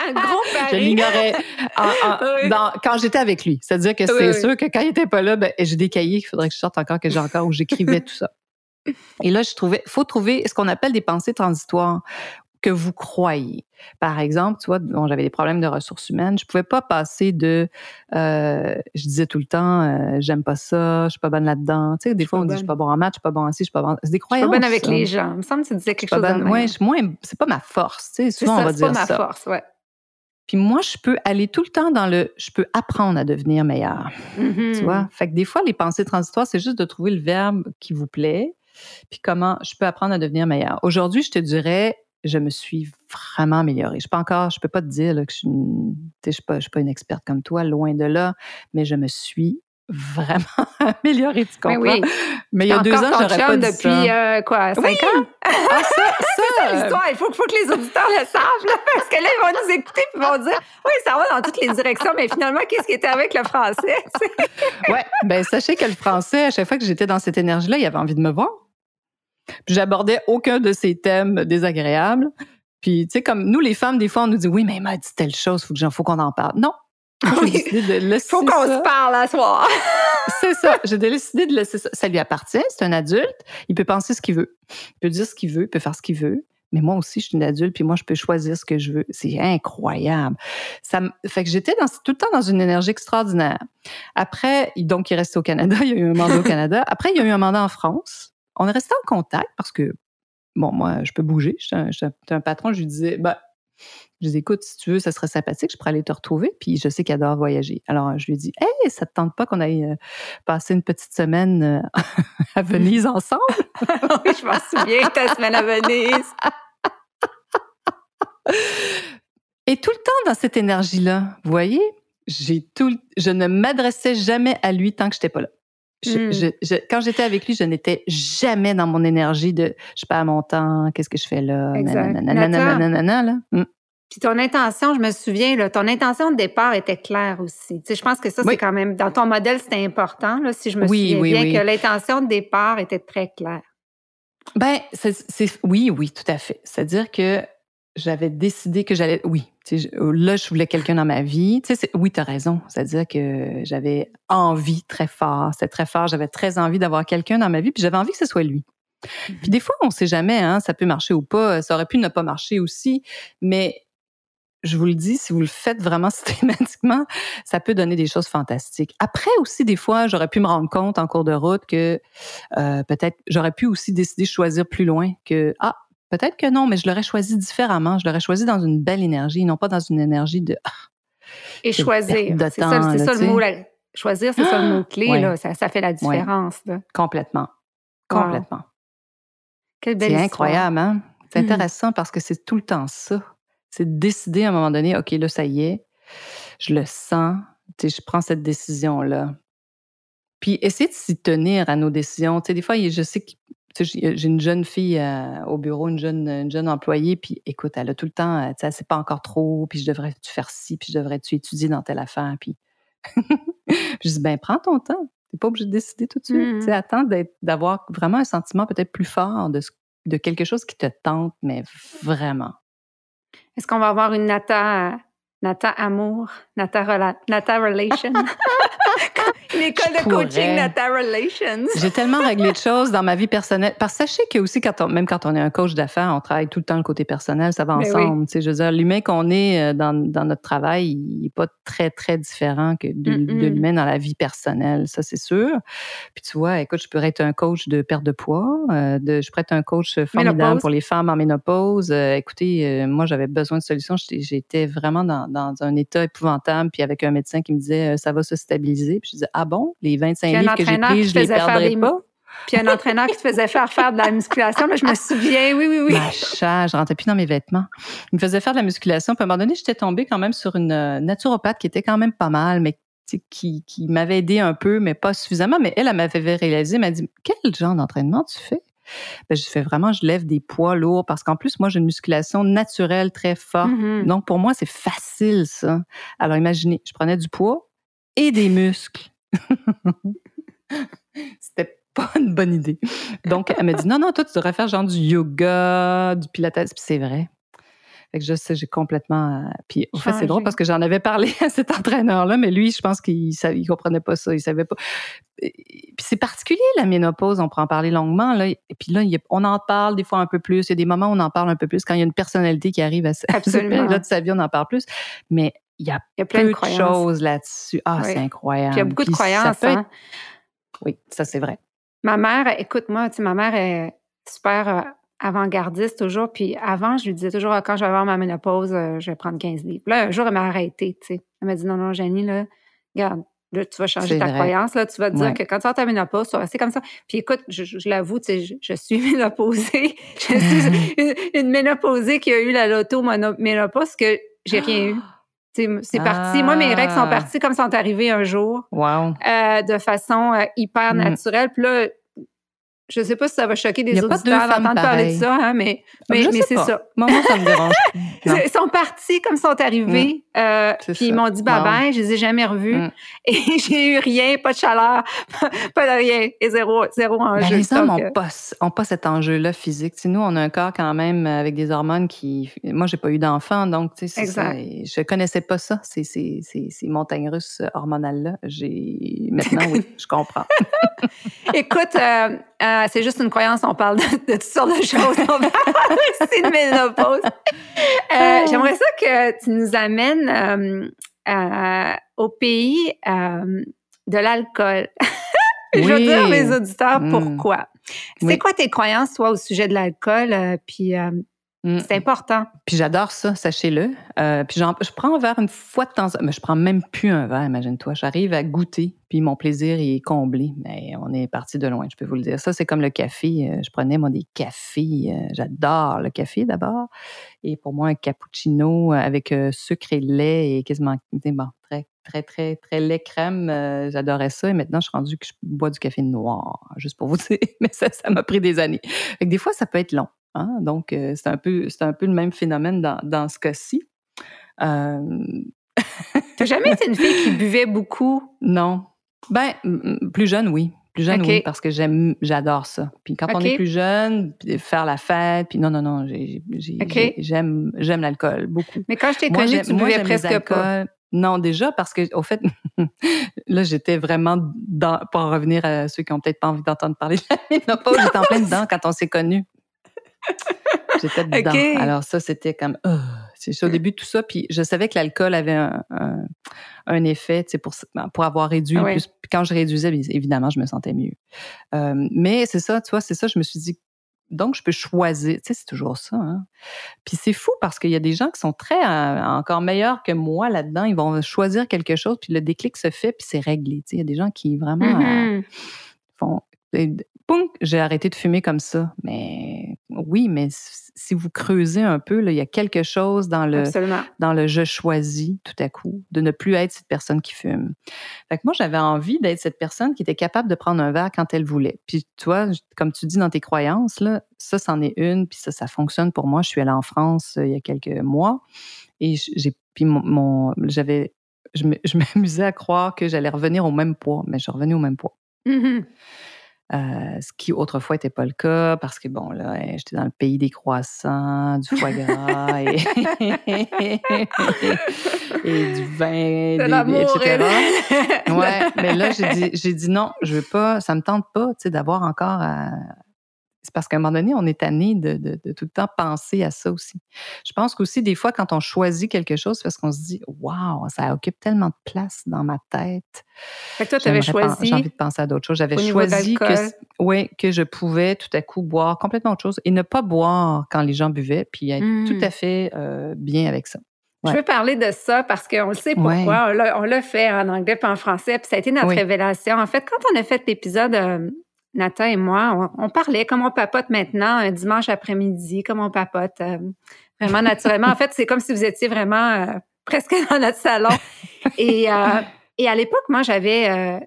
Un *laughs* gros Je l'ignorais *laughs* Oui. quand j'étais avec lui. C'est-à-dire que c'est Oui, oui. sûr que quand il était pas là, ben, j'ai des cahiers qu'il faudrait que je sorte encore, que j'ai encore, où j'écrivais tout ça. Et là, je trouvais, faut trouver ce qu'on appelle des pensées transitoires que vous croyez. Par exemple, tu vois, bon, j'avais des problèmes de ressources humaines. Je pouvais pas passer de, euh, je disais tout le temps, euh, j'aime pas ça, je suis pas bonne là-dedans. Tu sais, des fois, on dit, je suis pas bon en maths, je suis pas bon en ci, je suis pas bon. C'est des Je suis croyances. pas bonne avec ça. les gens. Il me semble que tu disais quelque chose bonne. Ouais, je moins, c'est pas ma force. Tu sais, C'est souvent, on ça, va c'est pas dire ma ça. force, ouais. Puis moi, je peux aller tout le temps dans le, je peux apprendre à devenir meilleur. Tu vois? Fait que des fois, les pensées transitoires, c'est juste de trouver le verbe qui vous plaît, puis comment je peux apprendre à devenir meilleur. Aujourd'hui, je te dirais, je me suis vraiment améliorée. Je peux encore, je peux pas te dire là, que je suis, une- je suis pas, je suis pas une experte comme toi, loin de là, mais je me suis vraiment *laughs* améliorée, tu comprends? oui. Mais il y a deux ans, j'aurais pas dit depuis, ça. euh, quoi, cinq Oui. ans? Ah, ça, *laughs* C'est ça, euh, l'histoire. Il faut, faut que les auditeurs le savent, là, parce que là, ils vont nous écouter et vont dire Oui, ça va dans toutes les directions, mais finalement, qu'est-ce qui était avec le français? Ouais, ben sachez que le français, à chaque fois que j'étais dans cette énergie-là, il avait envie de me voir. J'abordais aucun de ces thèmes désagréables. Puis, tu sais, comme nous, les femmes, des fois, on nous dit Oui, mais elle m'a dit telle chose, faut que faut qu'on en parle. Non. Oui. laisser faut qu'on se parle à soir. *laughs* C'est ça. J'ai décidé de laisser ça. Ça lui appartient. C'est un adulte. Il peut penser ce qu'il veut. Il peut dire ce qu'il veut. Il peut faire ce qu'il veut. Mais moi aussi, je suis une adulte, puis moi, je peux choisir ce que je veux. C'est incroyable. Ça me... Fait que j'étais dans, tout le temps dans une énergie extraordinaire. Après, il- donc, il est resté au Canada. Il y a eu un mandat au Canada. Après, il y a eu un mandat en France. On est resté en contact parce que, bon, moi, je peux bouger. J'étais un, patron. Je lui disais, ben, je lui dis, écoute, si tu veux, ça serait sympathique, je pourrais aller te retrouver. Puis je sais qu'il adore voyager. Alors, je lui dis, hey, ça te tente pas qu'on aille euh, passer une petite semaine euh, *laughs* à Venise ensemble? *laughs* oui, je m'en souviens, ta semaine à Venise. Et tout le temps dans cette énergie-là, vous voyez, j'ai tout, je ne m'adressais jamais à lui tant que j'étais pas là. Je- Hmm. je- je- quand j'étais avec lui, je n'étais jamais dans mon énergie de je perds mon temps, qu'est-ce que je fais là, nanana, nanana, nanana, là. Hmm. Puis ton intention, je me souviens, là, ton intention de départ était claire aussi. Tu sais, je pense que ça, Oui. c'est quand même, dans ton modèle, c'était important, là, si je me Oui, souviens oui, bien, que l'intention de départ était très claire. Ben, c'est, c'est- oui, oui, tout à fait. C'est-à-dire que j'avais décidé que j'allais, oui, là, je voulais quelqu'un dans ma vie. Tu sais, c'est- oui, tu as raison. C'est-à-dire que j'avais envie très fort, c'était très fort. J'avais très envie d'avoir quelqu'un dans ma vie, puis j'avais envie que ce soit lui. Puis des fois, on sait jamais, hein, ça peut marcher ou pas. Ça aurait pu ne pas marcher aussi, mais je vous le dis, si vous le faites vraiment *laughs* systématiquement, ça peut donner des choses fantastiques. Après aussi, des fois, j'aurais pu me rendre compte en cours de route que euh, peut-être j'aurais pu aussi décider de choisir plus loin que ah peut-être que non, mais je l'aurais choisi différemment. Je l'aurais choisi dans une belle énergie, non pas dans une énergie de ah, Et choisir. C'est ça, là, le sais. mot. là. Choisir, c'est ça le mot-clé. Ouais. Ça, ça fait la différence. là. complètement, Wow. complètement. Quelle belle C'est incroyable, hein? C'est Mhm. intéressant parce que c'est tout le temps ça. C'est de décider à un moment donné, OK, là, ça y est, je le sens, tu sais, je prends cette décision-là. Puis essayer de s'y tenir à nos décisions. Tu sais, des fois, je sais que j'ai une jeune fille euh, au bureau, une jeune, une jeune employée, puis écoute, elle a tout le temps, euh, tu sais, elle sait pas encore trop, puis je devrais-tu faire ci, puis je devrais-tu étudier dans telle affaire, puis *laughs* je dis, ben prends ton temps. T'es pas obligé de décider tout de suite. Mhm. Tu sais, attends d'avoir vraiment un sentiment peut-être plus fort de, ce- de quelque chose qui te tente, mais vraiment. Est-ce qu'on va avoir une Nata, Nata Amour, Nata, Rela- Nata Relation? *laughs* *laughs* une école Je de coaching pourrais. Nata Relations. J'ai tellement réglé de choses dans ma vie personnelle. Parce que sachez que aussi, quand on, même quand on est un coach d'affaires, on travaille tout le temps le côté personnel, ça va Ben ensemble. Sais, je veux dire, l'humain qu'on est euh, dans, dans notre travail, il n'est pas très, très différent que de, de l'humain dans la vie personnelle, ça c'est sûr. Puis tu vois, écoute, je pourrais être un coach de perte de poids, euh, de, je pourrais être un coach formidable Ménopause. pour les femmes en ménopause. Euh, écoutez, euh, moi j'avais besoin de solutions. J'étais- vraiment dans, dans un état épouvantable, puis avec un médecin qui me disait, ça va se stabiliser. Puis je disais, ah bon, les 25 Puis un livres que j'ai entraîneur pris, qui je les faisait faire perdrai des- pas? *laughs* Puis un entraîneur qui te faisait faire faire de la musculation. Là, je me souviens, oui, oui, oui. Ma chair, je rentrais plus dans mes vêtements. Il me faisait faire de la musculation. Puis à un moment donné, j'étais tombée quand même sur une euh, naturopathe qui était quand même pas mal, mais qui, qui m'avait aidé un peu, mais pas suffisamment. Mais elle, elle m'avait réalisé, elle m'a dit Quel genre d'entraînement tu fais ben, je fais vraiment, je lève des poids lourds parce qu'en plus, moi, j'ai une musculation naturelle très forte. Mhm. Donc, pour moi, c'est facile, ça. Alors, imaginez, je prenais du poids et des muscles. *laughs* C'était pas une bonne idée. Donc, elle m'a dit, non, non, toi, tu devrais faire genre du yoga, du pilates. Puis c'est vrai. Fait que je sais, j'ai complètement. euh, Puis, en fait, c'est drôle parce que j'en avais parlé *laughs* à cet entraîneur-là, mais lui, je pense qu'il il comprenait pas ça. Il savait pas. Puis c'est particulier, la ménopause. On pourrait en parler longuement. Là. Et puis là, on en parle des fois un peu plus. Il y a des moments où on en parle un peu plus. Quand il y a une personnalité qui arrive à ce- à cette période de sa vie, on en parle plus. Mais il y a Il y a plein de croyances. choses là-dessus. Ah, Oui. c'est incroyable. Puis il y a beaucoup de Puis ça croyances. être- hein. Oui, ça, c'est vrai. Ma mère, écoute-moi, tu sais, ma mère est super euh, avant-gardiste toujours. Puis avant, je lui disais toujours, Ah, quand je vais avoir ma ménopause, euh, je vais prendre 15 livres. Là, un jour, elle m'a arrêté, tu sais. Elle m'a dit, non, non, Jenny, là, regarde, là, tu vas changer ta vrai. croyance, là, tu vas te dire Ouais. que quand tu avoir ta ménopause, tu vas rester comme ça. Puis écoute, je, je- je l'avoue, tu sais, je, je suis *laughs* ménopausée. je suis *laughs* une, une ménopausée qui a eu la loto ménopause que j'ai rien eu. *gasps* C'est parti. Moi, mes règles sont Ah. parties comme sont arrivées un jour Wow. euh, de façon euh, hyper Mm. naturelle. Puis là, je sais pas si ça va choquer des auditeurs d'entendre parler de ça, hein, mais, mais, c'est ça. Moi, moi, ça me dérange. *laughs* Ils sont partis comme ils sont arrivés. euh, C'est puis ils m'ont dit bye Wow. bye, je les ai jamais revus. Mm. *laughs* Et j'ai eu rien, pas de chaleur, *laughs* pas de rien. Et zéro, zéro enjeu. Ben, les hommes n'ont euh, pas, ont pas cet enjeu-là physique. Tu sais, nous, on a un corps quand même avec des hormones qui. Moi, j'ai pas eu d'enfant, donc tu sais, je connaissais pas ça, ces, ces, ces, ces montagnes russes hormonales-là. Maintenant, oui, je comprends. Écoute, euh, euh, c'est juste une croyance, on parle de, de toutes sortes de choses. On parle aussi de ménopause. Euh, J'aimerais ça que tu nous amènes euh, euh, au pays euh, de l'alcool. *laughs* Je veux Oui. dire à mes auditeurs Mm. pourquoi? C'est Oui. quoi tes croyances, toi, au sujet de l'alcool? euh, puis Mm. c'est important. Puis j'adore ça, sachez-le. Euh, puis je prends un verre une fois de temps en temps, mais je prends même plus un verre, imagine-toi. J'arrive à goûter, puis mon plaisir est comblé. Mais on est parti de loin, je peux vous le dire. Ça, c'est comme le café. Euh, Je prenais, moi, des cafés. Euh, J'adore le café, d'abord. Et pour moi, un cappuccino avec sucre et lait et quasiment, bon, très, très, très, très lait crème. euh, J'adorais ça. Et maintenant, je suis rendue que je bois du café noir, juste pour vous *laughs* dire. Mais ça, ça m'a pris des années. Fait que des fois, ça peut être long. Hein? Donc, euh, c'est un, peu- un peu le même phénomène dans, dans ce cas-ci. Euh, T'as jamais été une fille qui buvait beaucoup? non. Ben, plus jeune, oui. Plus jeune, oui, parce que j'aime, j'adore ça. Puis quand on est plus jeune, faire la fête, puis non, non, non, j'aime, l'alcool beaucoup. Mais quand je t'ai connue, tu buvais presque pas. Non, déjà, parce que, au fait, *laughs* là, j'étais vraiment dans, pour en revenir à ceux qui ont peut-être pas envie d'entendre parler de la ménopause, j'étais en plein dedans quand on s'est connus. J'étais *laughs* dedans. Alors, ça, c'était comme, euh, c'est au début, tout ça. Puis, je savais que l'alcool avait un, un, un effet, tu sais, pour, pour avoir réduit. Ah ouais. Plus, puis quand je réduisais, évidemment, je me sentais mieux. Euh, mais c'est ça, tu vois, c'est ça, je me suis dit, donc, je peux choisir. Tu sais, c'est toujours ça. Hein? Puis c'est fou parce qu'il y a des gens qui sont très euh, encore meilleurs que moi là-dedans. Ils vont choisir quelque chose, puis le déclic se fait, puis c'est réglé. Tu sais, il y a des gens qui vraiment euh, Mhm. font. Et- j'ai arrêté de fumer comme ça. Mais oui, mais si vous creusez un peu, là, il y a quelque chose dans le, Absolument. dans le je choisis tout à coup, de ne plus être cette personne qui fume. Fait que moi, j'avais envie d'être cette personne qui était capable de prendre un verre quand elle voulait. Puis toi, comme tu dis dans tes croyances, là, ça, c'en est une, puis ça, ça fonctionne pour moi. Je suis allée en France euh, il y a quelques mois et j'ai, puis mon, mon- j'avais, je *laughs* m'amusais à croire que j'allais revenir au même poids, mais je revenue au même poids. Mhm. Euh, ce qui autrefois n'était pas le cas parce que bon là j'étais dans le pays des croissants, du foie gras et, *laughs* et du vin, des- etc. Ouais, *laughs* mais là j'ai dit j'ai dit non, je veux pas, ça me tente pas, tu sais, d'avoir encore à... C'est parce qu'à un moment donné, on est tanné de, de, de tout le temps penser à ça aussi. Je pense qu'aussi, des fois, quand on choisit quelque chose, c'est parce qu'on se dit Waouh, ça occupe tellement de place dans ma tête. Fait que toi, tu avais choisi. J'ai envie de penser à d'autres choses. J'avais choisi que, que je pouvais tout à coup boire complètement autre chose et ne pas boire quand les gens buvaient, puis être tout à fait euh, bien avec ça. Je veux parler de ça parce qu'on le sait pourquoi. Ouais. On l'a- On l'a fait en anglais puis en français, puis ça a été notre Oui. révélation. En fait, quand on a fait l'épisode, euh, Nathan et moi, on, on parlait comme on papote maintenant, un dimanche après-midi, comme on papote, euh, vraiment naturellement. en fait, c'est comme si vous étiez vraiment euh, presque *laughs* dans notre salon. et, euh, et à l'époque, moi, j'avais...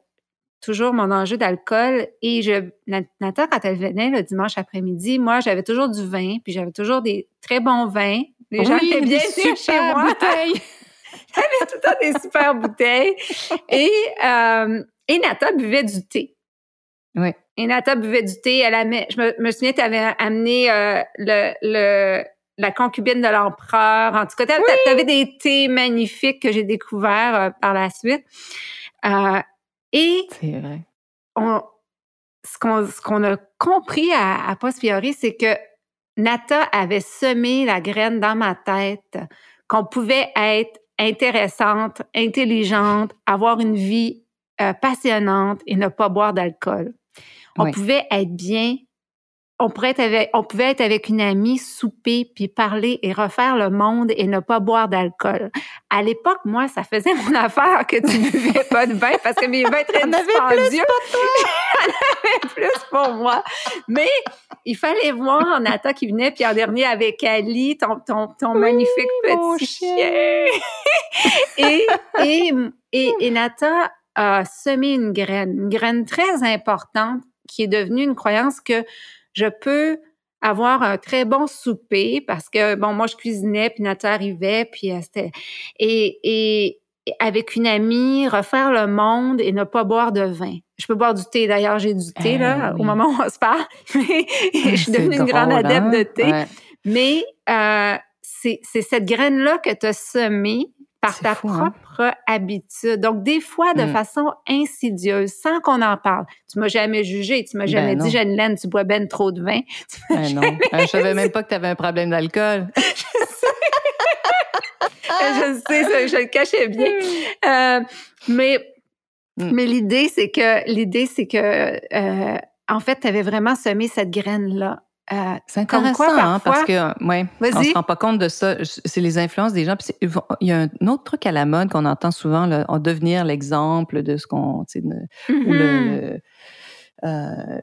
toujours mon enjeu d'alcool. Et je, Nata, quand elle venait le dimanche après-midi, moi, j'avais toujours du vin, puis j'avais toujours des très bons vins. Les gens oui, bien chez moi. Bouteilles. *laughs* j'avais tout le temps des super bouteilles. Et, et Nata buvait du thé. Oui. Et Nata buvait du thé. Elle avait, je me, souviens, tu avais amené euh, le, le, la concubine de l'empereur. En tout cas, tu avais des thés magnifiques que j'ai découverts euh, par la suite. Euh, et c'est vrai. On, ce qu'on ce qu'on a compris à, à c'est que Nata avait semé la graine dans ma tête qu'on pouvait être intéressante, intelligente, avoir une vie euh, passionnante et ne pas boire d'alcool. On pouvait être bien on, pourrait être avec, on pouvait être avec une amie, souper, puis parler et refaire le monde et ne pas boire d'alcool. À l'époque, moi, ça faisait *laughs* mon affaire que tu ne buvais pas de vin parce que mes vins étaient *laughs* dispendieux. *laughs* Avait plus pour moi. Mais il fallait voir Nata qui venait, puis en dernier avec Ali, ton, ton, ton magnifique petit chien. et, et, et, et Nata a semé une graine, une graine très importante qui est devenue une croyance que je peux avoir un très bon souper parce que, bon, moi, je cuisinais, puis Nata arrivait, puis euh, c'était... Et, et, avec une amie, refaire le monde et ne pas boire de vin. Je peux boire du thé, d'ailleurs, j'ai du thé, là, eh au moment où on se parle, *laughs* je *laughs* suis devenue une grande adepte de hein? thé. Mais euh, c'est cette graine-là que tu as semée par ta hein? propre habitude. Donc, des fois, de mm. façon insidieuse, sans qu'on en parle. Tu m'as jamais jugé, tu m'as jamais ben dit, Jeanne tu bois ben trop de vin. *laughs* Ben non, je savais même pas que tu avais un problème d'alcool. *laughs* je sais, je le cachais bien. Euh, mais mm. mais l'idée, c'est que l'idée, c'est que euh, en fait, tu avais vraiment semé cette graine-là euh, c'est intéressant, hein, parce que ouais, on se rend pas compte de ça. C'est les influences des gens. il y a un autre truc à la mode qu'on entend souvent, là, en devenir l'exemple de ce qu'on, mm-hmm. euh,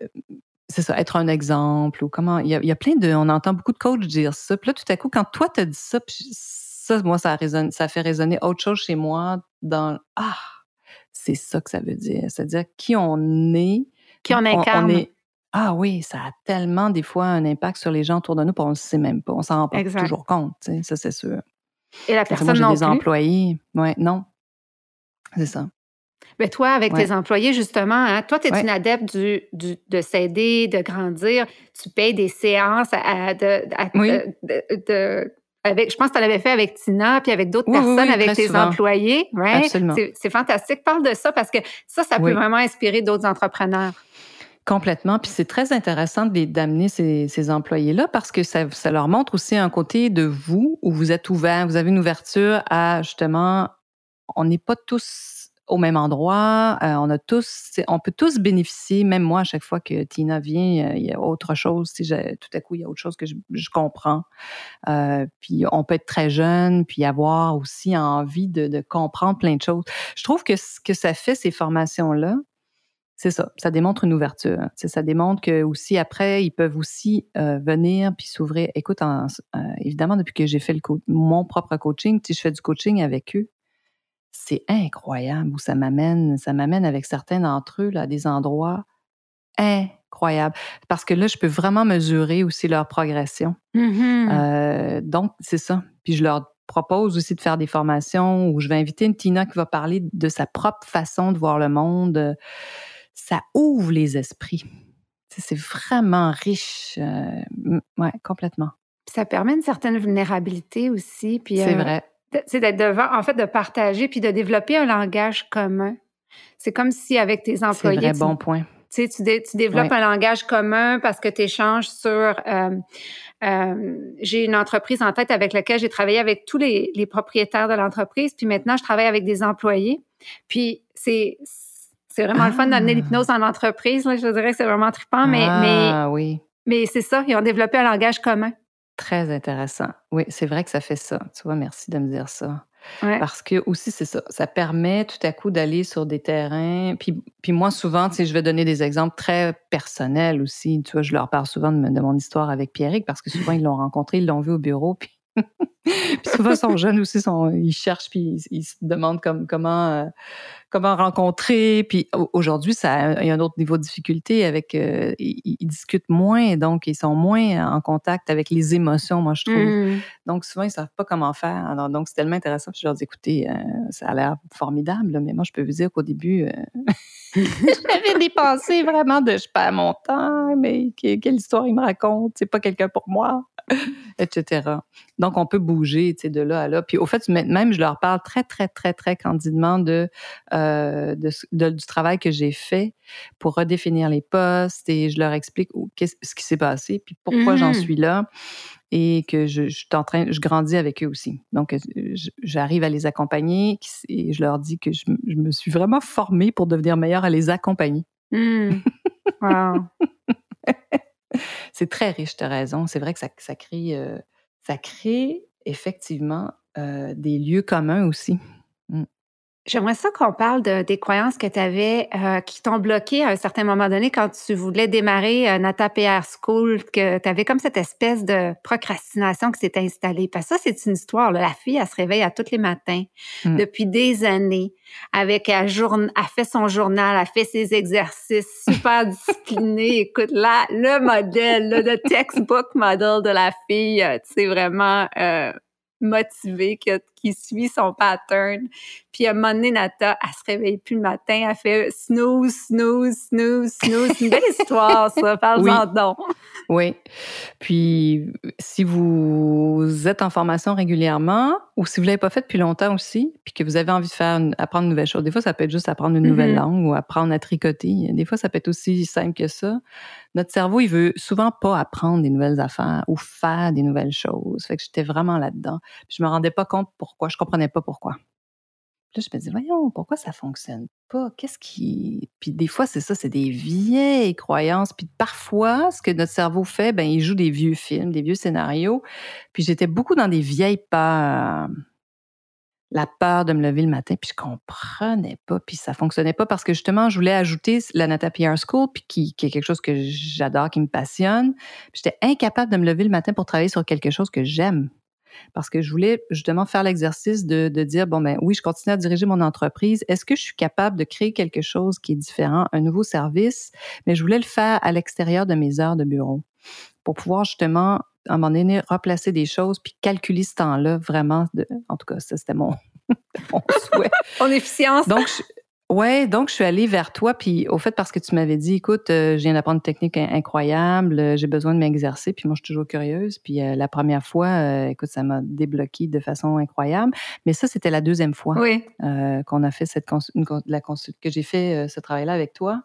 c'est ça, être un exemple ou comment. Il y, a, plein de, on entend beaucoup de coachs dire ça. Puis là, tout à coup, quand toi tu as dit ça, ça, moi, ça résonne, ça fait résonner autre chose chez moi dans ah, c'est ça que ça veut dire. C'est-à-dire qui on est, qui on incarne. Ah oui, ça a tellement des fois un impact sur les gens autour de nous, puis on ne sait même pas. On s'en rend pas toujours compte, ça c'est sûr. Et la personne moi, j'ai des employés. Ouais, non. C'est ça. Mais toi, avec tes employés, justement, hein, toi, tu es une adepte du, du de s'aider, de grandir? Tu payes des séances à, de, de, avec, je pense que tu l'avais fait avec Tina, puis avec d'autres personnes, avec tes employés. Absolument. C'est fantastique. Parle de ça parce que ça, ça peut vraiment inspirer d'autres entrepreneurs. Complètement. Puis c'est très intéressant d'amener ces, ces employés-là parce que ça, leur montre aussi un côté de vous où vous êtes ouvert, vous avez une ouverture à justement, on n'est pas tous au même endroit, euh, on a tous, on peut tous bénéficier, même moi, à chaque fois que Tina vient, il y a autre chose, si tout à coup, il y a autre chose que je, je comprends. Euh, puis on peut être très jeune, puis avoir aussi envie de, de comprendre plein de choses. Je trouve que ce que ça fait, ces formations-là, c'est ça. Ça démontre une ouverture. Ça démontre que aussi après, ils peuvent aussi euh, venir puis s'ouvrir. Écoute, euh, évidemment, depuis que j'ai fait le mon propre coaching, si je fais du coaching avec eux, c'est incroyable où ça m'amène. Ça m'amène avec certains d'entre eux là, à des endroits incroyables. Parce que là, je peux vraiment mesurer aussi leur progression. Mm-hmm. Euh, donc, c'est ça. Puis je leur propose aussi de faire des formations où je vais inviter une Tina qui va parler de sa propre façon de voir le monde ça ouvre les esprits. C'est vraiment riche. Euh, ouais, complètement. ça permet une certaine vulnérabilité aussi. C'est euh, vrai. C'est d'être devant, en fait, de partager puis de développer un langage commun. C'est comme si avec tes employés. C'est vrai, bon point. Tu, tu, tu développes un langage commun parce que tu échanges sur. Euh, j'ai une entreprise en tête avec laquelle j'ai travaillé avec tous les, les propriétaires de l'entreprise, puis maintenant je travaille avec des employés. Puis c'est c'est vraiment le fun d'amener ah. l'hypnose dans l'entreprise. Je dirais que c'est vraiment trippant, mais, ah, oui. mais c'est ça, ils ont développé un langage commun. Très intéressant. Oui, c'est vrai que ça fait ça. Tu vois, merci de me dire ça. Parce que aussi, c'est ça. Ça permet tout à coup d'aller sur des terrains. Puis, puis moi, souvent, je vais donner des exemples très personnels aussi. Tu vois, je leur parle souvent de, mon histoire avec Pierrick parce que souvent, ils l'ont rencontré, ils l'ont vu au bureau. Puis, *laughs* puis souvent, ils sont jeunes aussi, sont, ils cherchent, puis ils, se demandent comme, comment, euh, comment rencontrer. Puis aujourd'hui, ça il y a un autre niveau de difficulté avec euh, ils, discutent moins, donc ils sont moins en contact avec les émotions, moi je trouve. Mmh. Donc souvent ils savent pas comment faire. Alors donc c'est tellement intéressant. Puis je leur dis écoutez, euh, ça a l'air formidable, mais moi je peux vous dire qu'au début euh, *laughs* *laughs* j'avais des pensées vraiment de je perds mon temps, mais quelle histoire il me raconte, c'est pas quelqu'un pour moi. *laughs* etc. Donc, on peut bouger, tu sais, de là à là. Puis, au fait, même, je leur parle très, très, très, très candidement de, euh, du travail que j'ai fait pour redéfinir les postes et je leur explique ce qui s'est passé, puis pourquoi j'en mmh. suis là et que je, je, suis en train, je grandis avec eux aussi. Donc, j'arrive à les accompagner et je leur dis que je, me suis vraiment formée pour devenir meilleure à les accompagner. Mmh. *laughs* Wow. c'est très riche, tu as raison. C'est vrai que ça, ça crée, euh, ça crée effectivement euh, des lieux communs aussi. J'aimerais ça qu'on parle de, des croyances que tu avais euh, qui t'ont bloqué à un certain moment donné quand tu voulais démarrer euh, Nata PR School, que tu avais comme cette espèce de procrastination qui s'est installée. Parce que ça, c'est une histoire. La fille, elle se réveille à tous les matins mm. depuis des années avec elle, fait son journal, elle fait ses exercices super disciplinés. *laughs* Écoute, là, le modèle, le textbook model de la fille, c'est euh, vraiment euh, motivée, qui, qui, suit son pattern. Puis à un moment donné, Nata, elle se réveille plus le matin, elle fait snooze, snooze, snooze, snooze. C'est une belle histoire, ça. *laughs* Parle-en oui. donc. Oui. Puis, si vous êtes en formation régulièrement ou si vous ne l'avez pas fait depuis longtemps aussi, puis que vous avez envie de faire apprendre une nouvelle chose, des fois, ça peut être juste apprendre une nouvelle mm-hmm. langue ou apprendre à tricoter. Des fois, ça peut être aussi simple que ça. Notre cerveau, il veut souvent pas apprendre des nouvelles affaires ou faire des nouvelles choses. Fait que j'étais vraiment là-dedans. Je me rendais pas compte pourquoi. Je comprenais pas pourquoi. Là, je me dis, voyons, pourquoi ça fonctionne pas? Qu'est-ce qui. Puis des fois, c'est ça, c'est des vieilles croyances. Puis parfois, ce que notre cerveau fait, ben, il joue des vieux films, des vieux scénarios. Puis j'étais beaucoup dans des vieilles peurs. La peur de me lever le matin, puis je comprenais pas, puis ça fonctionnait pas parce que justement, je voulais ajouter la Nata PR School, puis qui, qui est quelque chose que j'adore, qui me passionne. J'étais incapable de me lever le matin pour travailler sur quelque chose que j'aime parce que je voulais justement faire l'exercice de, dire, bon, ben oui, je continue à diriger mon entreprise. Est-ce que je suis capable de créer quelque chose qui est différent, un nouveau service? Mais je voulais le faire à l'extérieur de mes heures de bureau pour pouvoir justement, à un moment donné, replacer des choses puis calculer ce temps-là vraiment. De, en tout cas, ça, c'était mon, *laughs* mon souhait. en efficience. Donc, Ouais, donc je suis allée vers toi, puis au fait parce que tu m'avais dit, écoute, euh, je viens d'apprendre une technique incroyable, euh, j'ai besoin de m'exercer, puis moi je suis toujours curieuse, puis euh, la première fois, écoute, ça m'a débloqué de façon incroyable, mais ça c'était la deuxième fois qu'on a fait cette la que j'ai fait ce travail-là avec toi.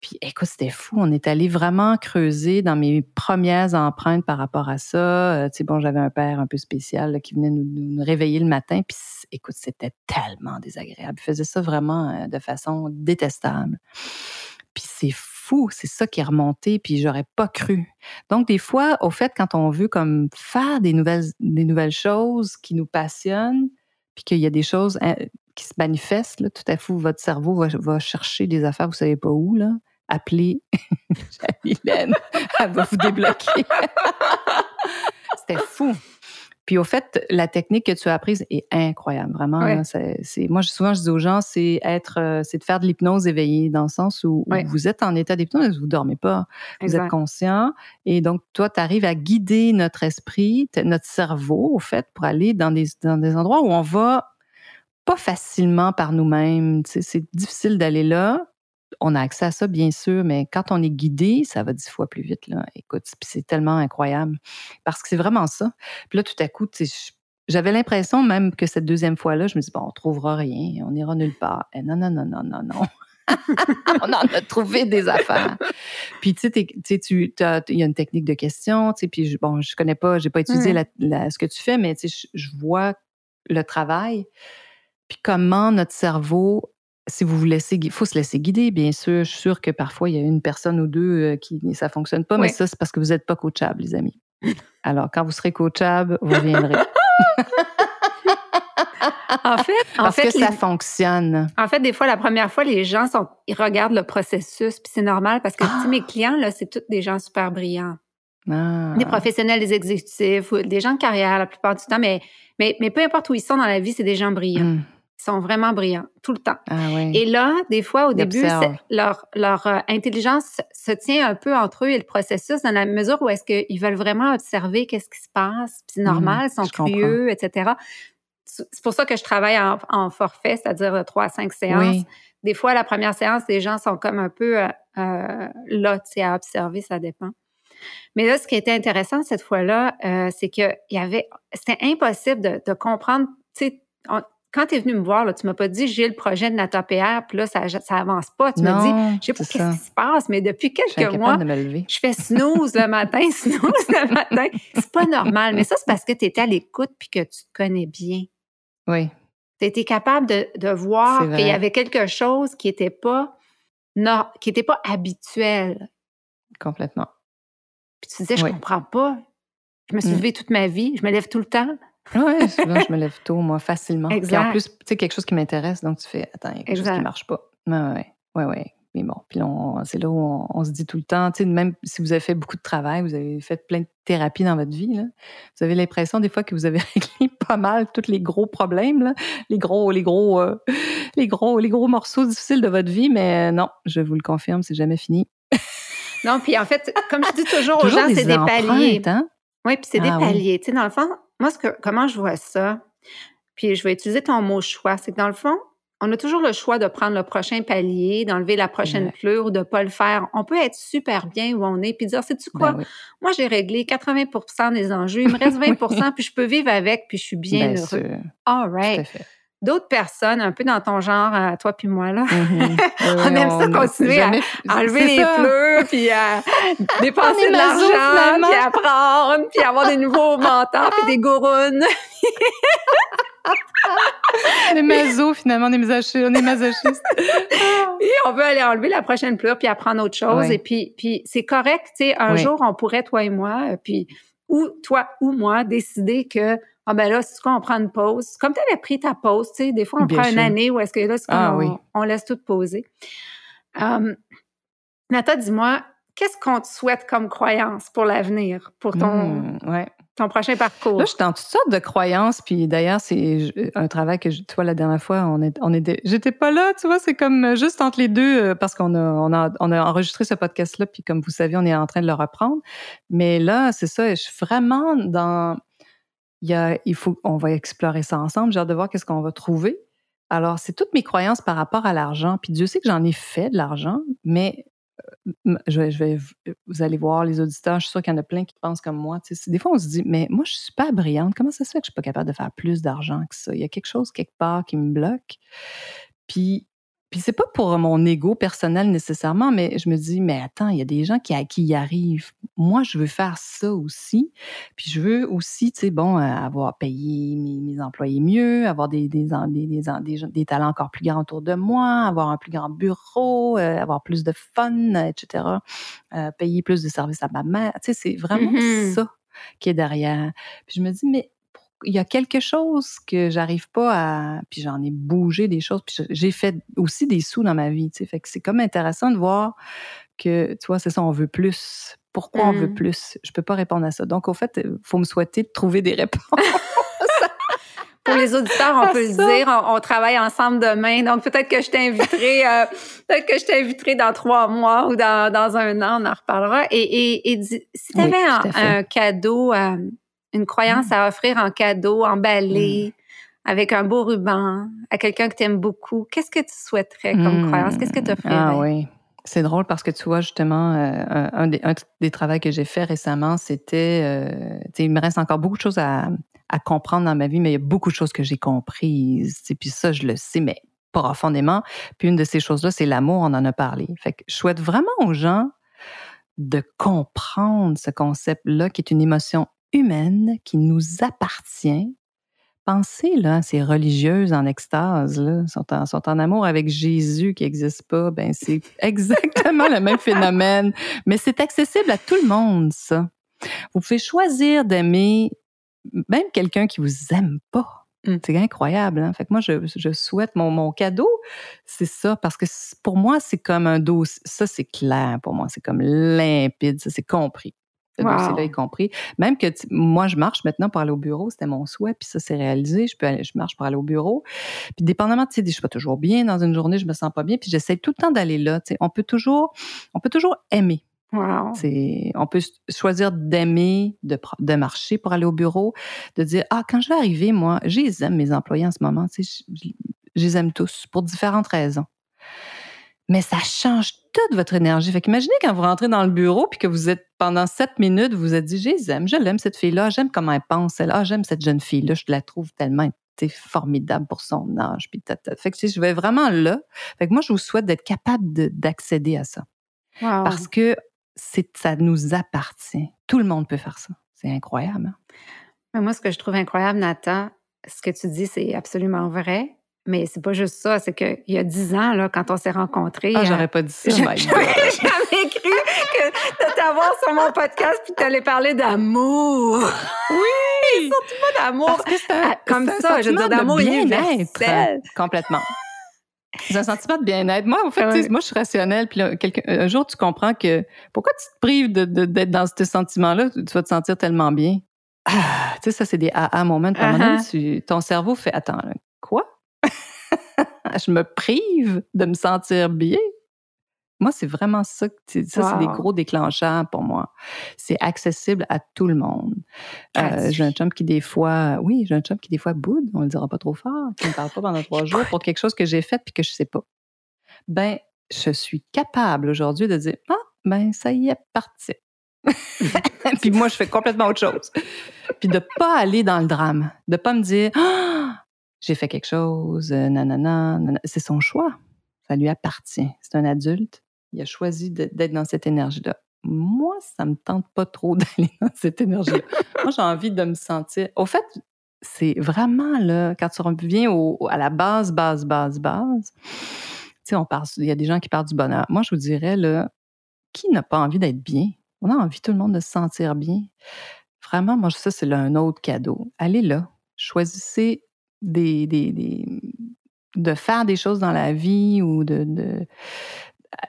Puis écoute, c'était fou. On est allé vraiment creuser dans mes premières empreintes par rapport à ça. Euh, tu sais, bon, j'avais un père un peu spécial qui venait nous, réveiller le matin. Puis écoute, c'était tellement désagréable. Il faisait ça vraiment euh, de façon détestable. Puis c'est fou, c'est ça qui est remonté, puis j'aurais pas cru. Donc, des fois, au fait, quand on veut comme faire des nouvelles, des nouvelles choses qui nous passionnent, puis qu'il y a des choses hein, qui se manifestent, là, tout à coup, votre cerveau va, va, chercher des affaires, vous savez pas où, là appelez Hélène, *laughs* elle va vous débloquer. C'était fou. Puis au fait, la technique que tu as apprise est incroyable, vraiment. c'est, moi, souvent, je dis aux gens, c'est être, euh, c'est de faire de l'hypnose éveillée, dans le sens où, vous êtes en état d'hypnose, vous dormez pas, vous êtes conscient, et donc toi, tu arrives à guider notre esprit, notre cerveau, au fait, pour aller dans des, dans des endroits où on va pas facilement par nous-mêmes. c'est difficile d'aller là on a accès à ça, bien sûr, mais quand on est guidé, ça va dix fois plus vite. Là. Écoute, c'est tellement incroyable. Parce que c'est vraiment ça. Puis là, tout à coup, j'avais l'impression même que cette deuxième fois-là, je me dis, bon, on trouvera rien, on ira nulle part. Et non, non, non, non, non, non. *laughs* on en a trouvé des affaires. Puis, tu sais, il y a une technique de question, tu sais, puis, bon, je connais pas, j'ai pas étudié mmh. ce que tu fais, mais tu sais, je vois le travail, puis comment notre cerveau si vous vous laissez, il faut se laisser guider, bien sûr. Je suis sûre que parfois, il y a une personne ou deux euh, qui ça fonctionne pas, mais ça, c'est parce que vous n'êtes pas coachable, les amis. Alors, quand vous serez coachable, vous reviendrez. *laughs* en fait, parce que ça fonctionne. En fait, des fois, la première fois, les gens sont, ils regardent le processus, puis c'est normal parce que mes clients là, c'est tous des gens super brillants. Ah. Des professionnels, des exécutifs, des gens de carrière la plupart du temps, mais, mais, mais peu importe où ils sont dans la vie, c'est des gens brillants. Mmh. Sont vraiment brillants, tout le temps. Ah oui. Et là, des fois, au début, leur, leur euh, intelligence se tient un peu entre eux et le processus dans la mesure où est-ce qu'ils veulent vraiment observer qu'est-ce qui se passe. Puis c'est normal, ils sont comprends. curieux, etc. C'est pour ça que je travaille en, en forfait, c'est-à-dire de 3 à 5 séances. Oui. Des fois, la première séance, les gens sont comme un peu euh, euh, là, tu sais, à observer, ça dépend. Mais là, ce qui était intéressant cette fois-là, euh, c'est que il y avait, c'était impossible de, de comprendre. Tu sais, quand tu es venu me voir, là, tu m'as pas dit j'ai le projet de Natopéa, puis là, ça, ça avance pas. Tu m'as dit, je sais pas qu'est-ce qui se passe, mais depuis quelques mois, je fais snooze le matin, *laughs* snooze le matin. C'est pas normal. Mais ça, c'est parce que tu étais à l'écoute puis que tu te connais bien. Oui. Tu étais capable de, de voir qu'il y avait quelque chose qui n'était pas, nor- qui était pas habituel. Complètement. Puis tu disais, je Oui. comprends pas. Je me suis Mm. levée toute ma vie, je me lève tout le temps. Oui, souvent, je me lève tôt, moi, facilement. Puis Exact. en plus, tu sais, quelque chose qui m'intéresse, donc tu fais, attends, il y a quelque chose qui marche pas. Oui, oui, oui. Mais bon, puis c'est là où on, on se dit tout le temps, tu sais, même si vous avez fait beaucoup de travail, vous avez fait plein de thérapies dans votre vie, là, vous avez l'impression des fois que vous avez *laughs* réglé pas mal tous les gros problèmes, là, les gros, les gros, euh, les gros, les gros morceaux difficiles de votre vie, mais non, je vous le confirme, c'est jamais fini. Non, puis en fait, comme je dis toujours aux gens, c'est des paliers. hein? Oui, puis c'est des Ah oui. paliers. Tu sais, dans le fond, moi, ce que, comment je vois ça, puis je vais utiliser ton mot choix, c'est que dans le fond, on a toujours le choix de prendre le prochain palier, d'enlever la prochaine Ouais. pleure ou de pas le faire. On peut être super bien où on est, puis dire, sais-tu quoi? Ben oui, Moi, j'ai réglé 80% des enjeux, il me reste *laughs* 20% puis je peux vivre avec, puis je suis bien bien heureux. sûr, All tout right. à fait. D'autres personnes, un peu dans ton genre, à toi puis moi, là, Mhm. *laughs* Oui, On aime ça continuer à- enlever les ça. pleurs, puis à *laughs* dépenser de l'argent, puis à prendre, puis avoir des nouveaux *laughs* mentors, puis des gourounes. On est maso, finalement, on est masochistes. On est masochistes. Puis on veut aller enlever la prochaine pleure, puis apprendre autre chose. Oui. Et puis, puis c'est correct, tu sais, un Oui. jour, on pourrait, toi et moi, euh, puis ou toi ou moi, décider que, ah ben là, c'est quoi, on prend une pause. Comme tu avais pris ta pause, tu sais, des fois, on Bien prend une année où est-ce que là, Ah on, oui. on laisse tout poser. Um, Nata, dis-moi, qu'est-ce qu'on te souhaite comme croyance pour l'avenir, pour ton, ouais. ton prochain parcours? Là, je suis dans toutes sortes de croyances, puis d'ailleurs, c'est un travail que, je- toi, la dernière fois, on est, on était, j'étais pas là, tu vois, c'est comme euh, juste entre les deux, euh, parce qu'on a, on a, on a enregistré ce podcast-là, puis comme vous savez, on est en train de le reprendre. Mais là, c'est ça, je suis vraiment dans, il faut, on va explorer ça ensemble, j'ai hâte de voir qu'est-ce qu'on va trouver. Alors, c'est toutes mes croyances par rapport à l'argent, puis Dieu sait que j'en ai fait de l'argent, mais euh, je vais, vais, vous allez voir les auditeurs, je suis sûre qu'il y en a plein qui pensent comme moi. Des fois, on se dit, mais moi, je suis pas brillante. Comment ça se fait que je suis pas capable de faire plus d'argent que ça? Il y a quelque chose quelque part qui me bloque. Puis, puis c'est pas pour mon ego personnel nécessairement, mais je me dis, mais attends, il y a des gens qui, qui y arrivent. Moi, je veux faire ça aussi. Puis je veux aussi, tu sais, bon, euh, avoir payé mes, mes employés mieux, avoir des, des, des, des, des, talents encore plus grands autour de moi, avoir un plus grand bureau, euh, avoir plus de fun, etc. Euh, payer plus de services à ma mère. Tu sais, c'est vraiment Mhm. ça qui est derrière. Puis je me dis, mais il y a quelque chose que j'arrive pas à. Puis j'en ai bougé des choses. Puis j'ai fait aussi des sous dans ma vie. Tu sais, fait que c'est comme intéressant de voir que, tu vois, c'est ça, on veut plus. Pourquoi on veut Mm. plus? Je peux pas répondre à ça. Donc, au fait, il faut me souhaiter de trouver des réponses. *laughs* Pour les auditeurs, on peut ça. le dire, on, on travaille ensemble demain. Donc, peut-être que je t'inviterai, euh, peut-être que je t'inviterai dans trois mois ou dans, dans un an, on en reparlera. Et, et, et dis- si tu avais un cadeau, euh, une croyance Mm. à offrir en cadeau, emballé, avec un beau ruban, à quelqu'un que tu aimes beaucoup, qu'est-ce que tu souhaiterais comme Hmm. croyance? Qu'est-ce que tu offrirais? Ah oui. C'est drôle parce que tu vois, justement, euh, un, un des, un des travaux que j'ai fait récemment, c'était. euh, tu sais, il me reste encore beaucoup de choses à, à comprendre dans ma vie, mais il y a beaucoup de choses que j'ai comprises. Et puis ça, je le sais, mais profondément. Puis une de ces choses-là, c'est l'amour, on en a parlé. Fait que je souhaite vraiment aux gens de comprendre ce concept-là, qui est une émotion humaine qui nous appartient. Pensez là, à ces religieuses en extase, là, sont en, sont en amour avec Jésus qui n'existe pas. Ben c'est *laughs* exactement le même phénomène, mais c'est accessible à tout le monde, ça. Vous pouvez choisir d'aimer même quelqu'un qui vous aime pas. Mm. C'est incroyable. Hein? Fait que moi, je, je souhaite mon, mon cadeau, c'est ça, parce que pour moi, c'est comme un dos. Ça, c'est clair pour moi. C'est comme limpide, ça, c'est compris. Ce dossier-là y compris. Même que moi, je marche maintenant pour aller au bureau, c'était mon souhait, puis ça s'est réalisé. Je, peux aller, je marche pour aller au bureau. Puis dépendamment, tu sais, je suis pas toujours bien dans une journée, je me sens pas bien, puis j'essaie tout le temps d'aller là. Tu sais, on peut toujours, on peut toujours aimer. Wow. On peut choisir d'aimer, de, de, marcher pour aller au bureau, de dire Ah, quand je vais arriver, moi, j'aime mes employés en ce moment, tu sais, je, je les aime tous pour différentes raisons mais ça change toute votre énergie. Fait qu'imaginez quand vous rentrez dans le bureau puis que vous êtes pendant sept minutes, vous vous êtes dit, j'aime, je l'aime cette fille-là, j'aime comment elle pense, elle, ah, j'aime cette jeune fille-là, je la trouve tellement formidable pour son âge. Puis Fait que je vais vraiment là. Fait que moi, je vous souhaite d'être capable d'accéder à ça. Parce que ça nous appartient. Tout le monde peut faire ça. C'est incroyable. Hein? moi, ce que je trouve incroyable, Nathan, ce que tu dis, c'est absolument vrai. Mais c'est pas juste ça, c'est qu'il y a dix ans, là, quand on s'est rencontrés. Ah, j'aurais pas dit ça, J'avais *laughs* cru que de t'avoir sur mon podcast puis t'allais parler d'amour. Oui! Surtout pas d'amour. Ah, comme ça, je veux dire, d'amour bien-être. Complètement. C'est un sentiment de bien-être. Moi, en fait, moi, je suis rationnelle. Puis un jour, tu comprends que pourquoi tu te prives d'être de, dans ce sentiment-là, tu vas te sentir tellement bien. Ah, tu sais, ça, c'est des AA moments. Uh ton cerveau fait Attends, quoi? *laughs* je me prive de me sentir bien. Moi, c'est vraiment ça. Ça, c'est des gros déclencheurs pour moi. C'est accessible à tout le monde. Euh, j'ai un chum qui, des fois, oui, j'ai un chum qui, des fois, boude, on le dira pas trop fort, qui ne parle pas pendant trois jours pour quelque chose que j'ai fait puis que je sais pas. Ben, je suis capable aujourd'hui de dire, ah, ben, ça y est, parti. *laughs* puis moi, je fais complètement autre chose. Puis de pas aller dans le drame, de pas me dire, ah, j'ai fait quelque chose, euh, nanana, nanana. C'est son choix. Ça lui appartient. C'est un adulte. Il a choisi d'être dans cette énergie-là. Moi, ça me tente pas trop *laughs* d'aller dans cette énergie-là. *laughs* Moi, j'ai envie de me sentir. Au fait, c'est vraiment là, quand tu reviens au, à la base, base, base, base. Tu sais, on parle, il y a des gens qui parlent du bonheur. Moi, je vous dirais, là, qui n'a pas envie d'être bien? On a envie, tout le monde, de se sentir bien. Vraiment, moi, ça, c'est un autre cadeau. Allez là. Choisissez des, des, de faire des choses dans la vie ou de, de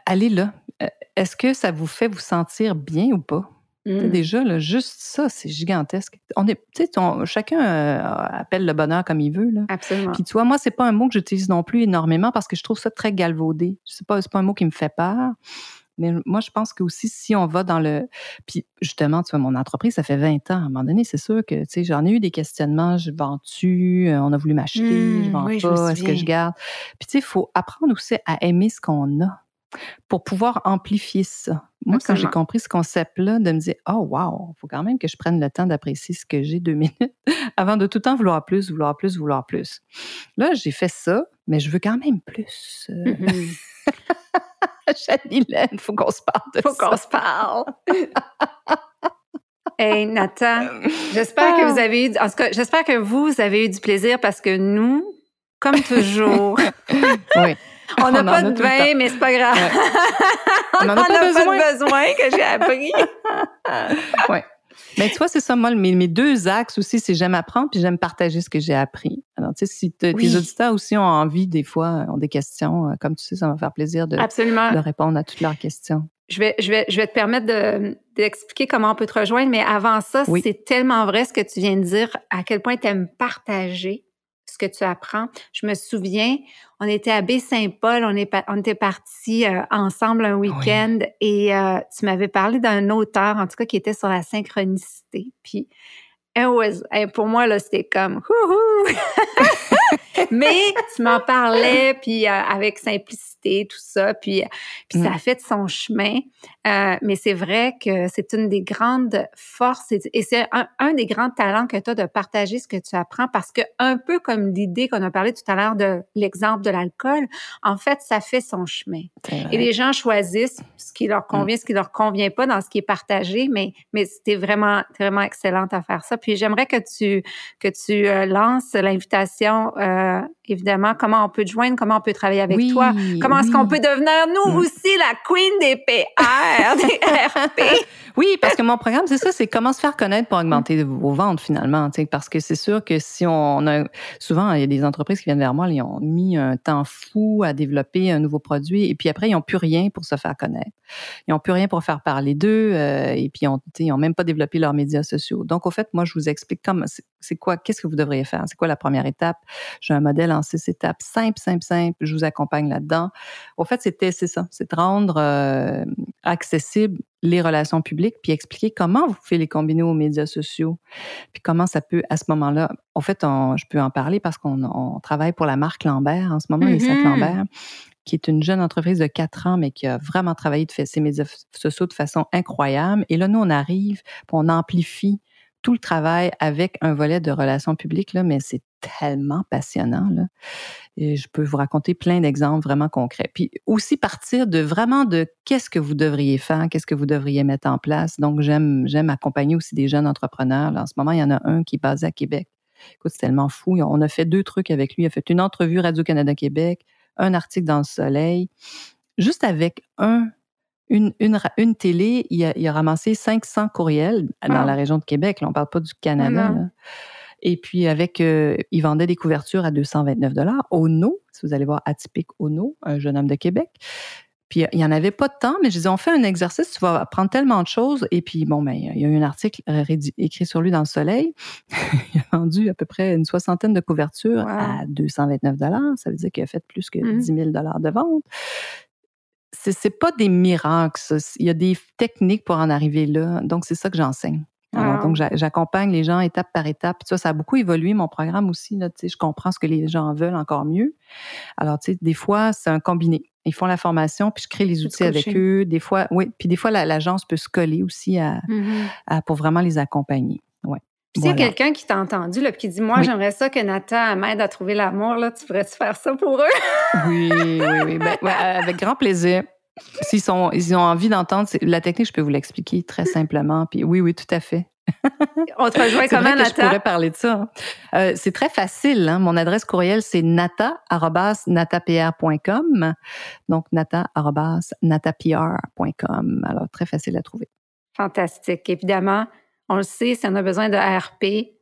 aller là. Euh, est-ce que ça vous fait vous sentir bien ou pas? Mmh. Déjà, là, juste ça, c'est gigantesque. On est, chacun euh, appelle le bonheur comme il veut. Là. Absolument. Puis tu vois, moi, c'est pas un mot que j'utilise non plus énormément parce que je trouve ça très galvaudé. C'est pas, pas un mot qui me fait peur. Mais moi, je pense que aussi, si on va dans le. Puis justement, tu vois, mon entreprise, ça fait 20 ans. À un moment donné, c'est sûr que, tu sais, j'en ai eu des questionnements. Je vends-tu? Euh, on a voulu m'acheter? je mmh, vends pas? Est-ce que je garde? Puis, tu sais, il faut apprendre aussi à aimer ce qu'on a pour pouvoir amplifier ça. Moi, quand j'ai compris ce concept-là, de me dire, oh, wow, il faut quand même que je prenne le temps d'apprécier ce que j'ai deux *laughs* minutes avant de tout le temps vouloir plus, vouloir plus, vouloir plus. Là, j'ai fait ça, mais je veux quand même plus. Euh. Mmh *laughs* il faut qu'on se parle de faut qu'on se parle. *laughs* hey, Nathan, j'espère que vous ah. avez eu, en tout cas, j'espère que vous avez eu du plaisir parce que nous, comme toujours, *laughs* oui. On n'a pas de vin, mais c'est pas grave. on n'en a, pas, besoin. pas besoin que j'ai appris. oui. Mais tu vois, c'est ça, moi, mes, mes, deux axes aussi, c'est j'aime apprendre puis j'aime partager ce que j'ai appris. Alors, tu sais, si tes auditeurs aussi ont envie, des fois, ont des questions, euh, comme tu sais, ça va me faire plaisir de, de répondre à toutes leurs questions. Je vais, je vais, je vais te permettre d'expliquer comment on peut te rejoindre, mais avant ça, c'est tellement vrai ce que tu viens de dire, à quel point tu aimes partager ce que tu apprends. Je me souviens, on était à Baie-Saint-Paul, on, on était partis euh, ensemble un week-end et euh, tu m'avais parlé d'un auteur, en tout cas, qui était sur la synchronicité. Puis, pour moi, là, c'était comme, *laughs* Mais tu m'en parlais, puis euh, avec simplicité, tout ça, puis, puis ça mm. a fait son chemin. Euh, mais c'est vrai que c'est une des grandes forces et, c'est un, des grands talents que tu as de partager ce que tu apprends parce que un peu comme l'idée qu'on a parlé tout à l'heure de l'exemple de l'alcool, en fait, ça fait son chemin. Et les gens choisissent ce qui leur convient, mm. ce qui leur convient pas dans ce qui est partagé, mais, mais c'était vraiment, vraiment excellente à faire ça. Puis j'aimerais que tu, que tu euh, lances l'invitation évidemment, comment on peut te joindre, comment on peut travailler avec toi, comment est-ce qu'on peut devenir, nous mm. aussi, la queen des PR, des RP. *laughs* Oui, parce que mon programme, c'est ça, c'est comment se faire connaître pour augmenter vos ventes finalement. Parce que c'est sûr que si on a. Souvent, il y a des entreprises qui viennent vers moi, ils ont mis un temps fou à développer un nouveau produit et puis après, ils n'ont plus rien pour se faire connaître. Ils n'ont plus rien pour faire parler d'eux euh, et puis ils n'ont même pas développé leurs médias sociaux. Donc, au fait, moi, je vous explique comment, c'est quoi, qu'est-ce que vous devriez faire, c'est quoi la première étape? J'ai un modèle en six étapes, simple, simple, simple. Je vous accompagne là-dedans. Au fait, c'était c'est ça, c'est de rendre euh, accessible les relations publiques, puis expliquer comment vous pouvez les combiner aux médias sociaux, puis comment ça peut, à ce moment-là, en fait, je peux en parler parce qu'on travaille pour la marque Lambert en ce moment, les sacs mm-hmm. Lambert, qui est une jeune entreprise de quatre ans, mais qui a vraiment travaillé de ses médias sociaux de façon incroyable. Et là, nous, on arrive, puis on amplifie tout le travail avec un volet de relations publiques, mais c'est tellement passionnant. Je peux vous raconter plein d'exemples vraiment concrets. Puis aussi partir de vraiment de qu'est-ce que vous devriez faire, qu'est-ce que vous devriez mettre en place. Donc, j'aime, j'aime accompagner aussi des jeunes entrepreneurs. en ce moment, il y en a un qui est basé à Québec. Écoute, c'est tellement fou. On a fait deux trucs avec lui. Il a fait une entrevue Radio-Canada-Québec, un article dans le Soleil, juste avec un une, une, une, télé, il a, il a, ramassé 500 courriels dans ah. la région de Québec. Là, on ne parle pas du Canada. Et puis, avec, euh, il vendait des couvertures à 229 dollars. Ono, si vous allez voir Atypique Ono, un jeune homme de Québec. Puis, il n'y en avait pas de temps, mais je disais, on fait un exercice, tu vas apprendre tellement de choses. Et puis, bon, ben, il y a eu un article écrit sur lui dans le Soleil. *laughs* il a vendu à peu près une soixantaine de couvertures à 229 dollars. Ça veut dire qu'il a fait plus que 10 mmh 000 dollars de vente c'est pas des miracles. Il y a des techniques pour en arriver là. Donc, c'est ça que j'enseigne. donc, j'accompagne les gens étape par étape. ça, ça a beaucoup évolué, mon programme aussi. Là, je comprends ce que les gens veulent encore mieux. Alors, tu sais, des fois, c'est un combiné. Ils font la formation, puis je crée les outils avec eux. Des fois, oui, puis des fois, l'agence peut se coller aussi à, pour vraiment les accompagner. Ouais. Puis s'il y a quelqu'un qui t'a entendu, là, puis qui dit Moi, j'aimerais ça que Nathan m'aide à trouver l'amour, là, tu pourrais-tu faire ça pour eux? *laughs* oui, oui, oui. Ben, avec grand plaisir. S'ils sont, ils ont envie d'entendre, la technique, je peux vous l'expliquer très simplement. Puis oui, oui, tout à fait. On te rejoint *laughs* comment, Nata? je pourrais parler de ça. Hein. Euh, c'est très facile. Hein. Mon adresse courriel, c'est nata.natapr.com. Donc, nata.natapr.com. Alors, très facile à trouver. Fantastique. Évidemment, on le sait, si on a besoin de RP,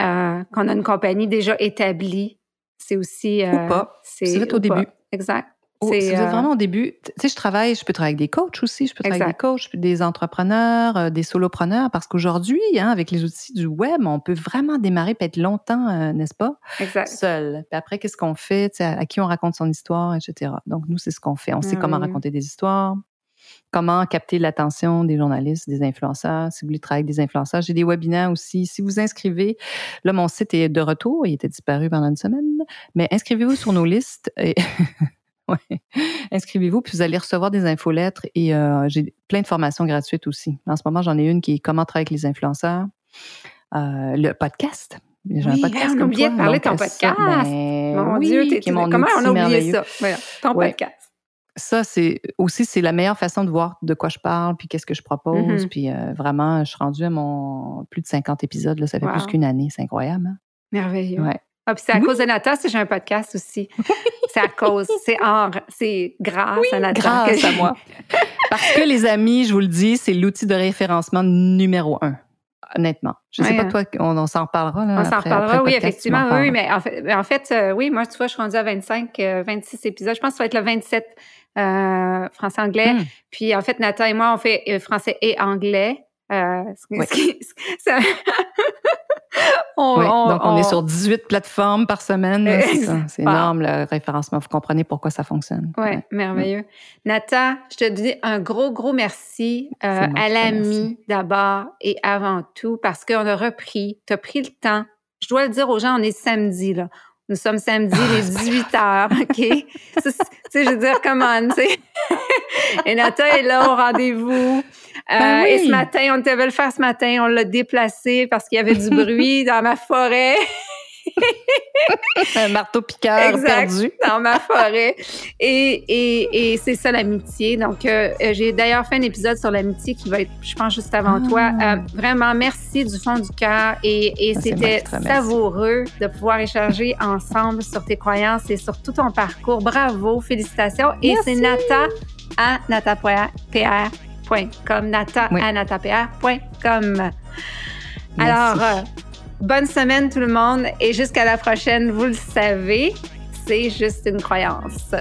euh, qu'on a une compagnie déjà établie, c'est aussi. Euh, ou pas. C'est au début. Exact. Oh, si vous êtes euh, vraiment au début, tu sais, je travaille, je peux travailler avec des coachs aussi, je peux travailler avec des coachs, des entrepreneurs, euh, des solopreneurs, parce qu'aujourd'hui, hein, avec les outils du web, on peut vraiment démarrer peut être longtemps, euh, n'est-ce pas? Exact. Seul. Puis après, qu'est-ce qu'on fait? À, à, qui on raconte son histoire, etc. Donc, nous, c'est ce qu'on fait. On sait comment raconter des histoires, comment capter l'attention des journalistes, des influenceurs. Si vous voulez travailler avec des influenceurs, j'ai des webinaires aussi. Si vous inscrivez, là, mon site est de retour. Il était disparu pendant une semaine, mais inscrivez-vous sur nos listes. Et *laughs* Inscrivez-vous, puis vous allez recevoir des infolettres et euh, j'ai plein de formations gratuites aussi. En ce moment, j'en ai une qui est comment travailler avec les influenceurs, euh, le podcast. J'ai un podcast. on a oublié de parler de ton podcast. Ben mon Dieu, comment on a oublié ça? ton podcast. Ça, c'est aussi c'est la meilleure façon de voir de quoi je parle, puis qu'est-ce que je propose. Mm-hmm. Puis euh, vraiment, je suis rendue à mon plus de 50 épisodes. Là, ça fait plus qu'une année. C'est incroyable. Hein? Merveilleux. Ah, puis c'est à cause de Nata si j'ai un podcast aussi. *laughs* c'est à cause, c'est c'est grâce à Nata. Grâce à moi. Parce que les amis, je vous le dis, c'est l'outil de référencement numéro un. Honnêtement. Je ne sais pas, toi, on, s'en reparlera. Là, on s'en reparlera, oui, effectivement. Oui, mais en fait, en fait euh, oui, moi, tu vois, je suis rendue à 25, 26 euh, épisodes. Je pense que ça va être le 27 euh, français-anglais. Hmm. Puis, en fait, Nata et moi, on fait français et anglais. oui. *laughs* donc, on, est sur 18 plateformes par semaine. C'est énorme le référencement. Vous comprenez pourquoi ça fonctionne. Oui, merveilleux. Nata, je te dis un gros, gros merci euh, à l'ami d'abord et avant tout parce qu'on a repris, tu as pris le temps. Je dois le dire aux gens, on est samedi, là. Nous sommes samedi, les 18 heures, OK? *laughs* tu sais, je veux dire, comment, tu sais. *laughs* Et Nata est là au rendez-vous. Ben euh, et ce matin, on devait le faire ce matin, on l'a déplacé parce qu'il y avait du bruit dans ma forêt. *laughs* *laughs* un marteau piqueur perdu. dans ma forêt. Et, et, et c'est ça l'amitié. Donc, euh, euh, j'ai d'ailleurs fait un épisode sur l'amitié qui va être, je pense, juste avant toi. Ah. Euh, vraiment, merci du fond du cœur. Et, et ah, c'était savoureux de pouvoir échanger *laughs* ensemble sur tes croyances et sur tout ton parcours. Bravo, félicitations. Et c'est Nata à nata.pr.com. Nata à natapr.com. Alors, Bonne semaine tout le monde et jusqu'à la prochaine, vous le savez, c'est juste une croyance.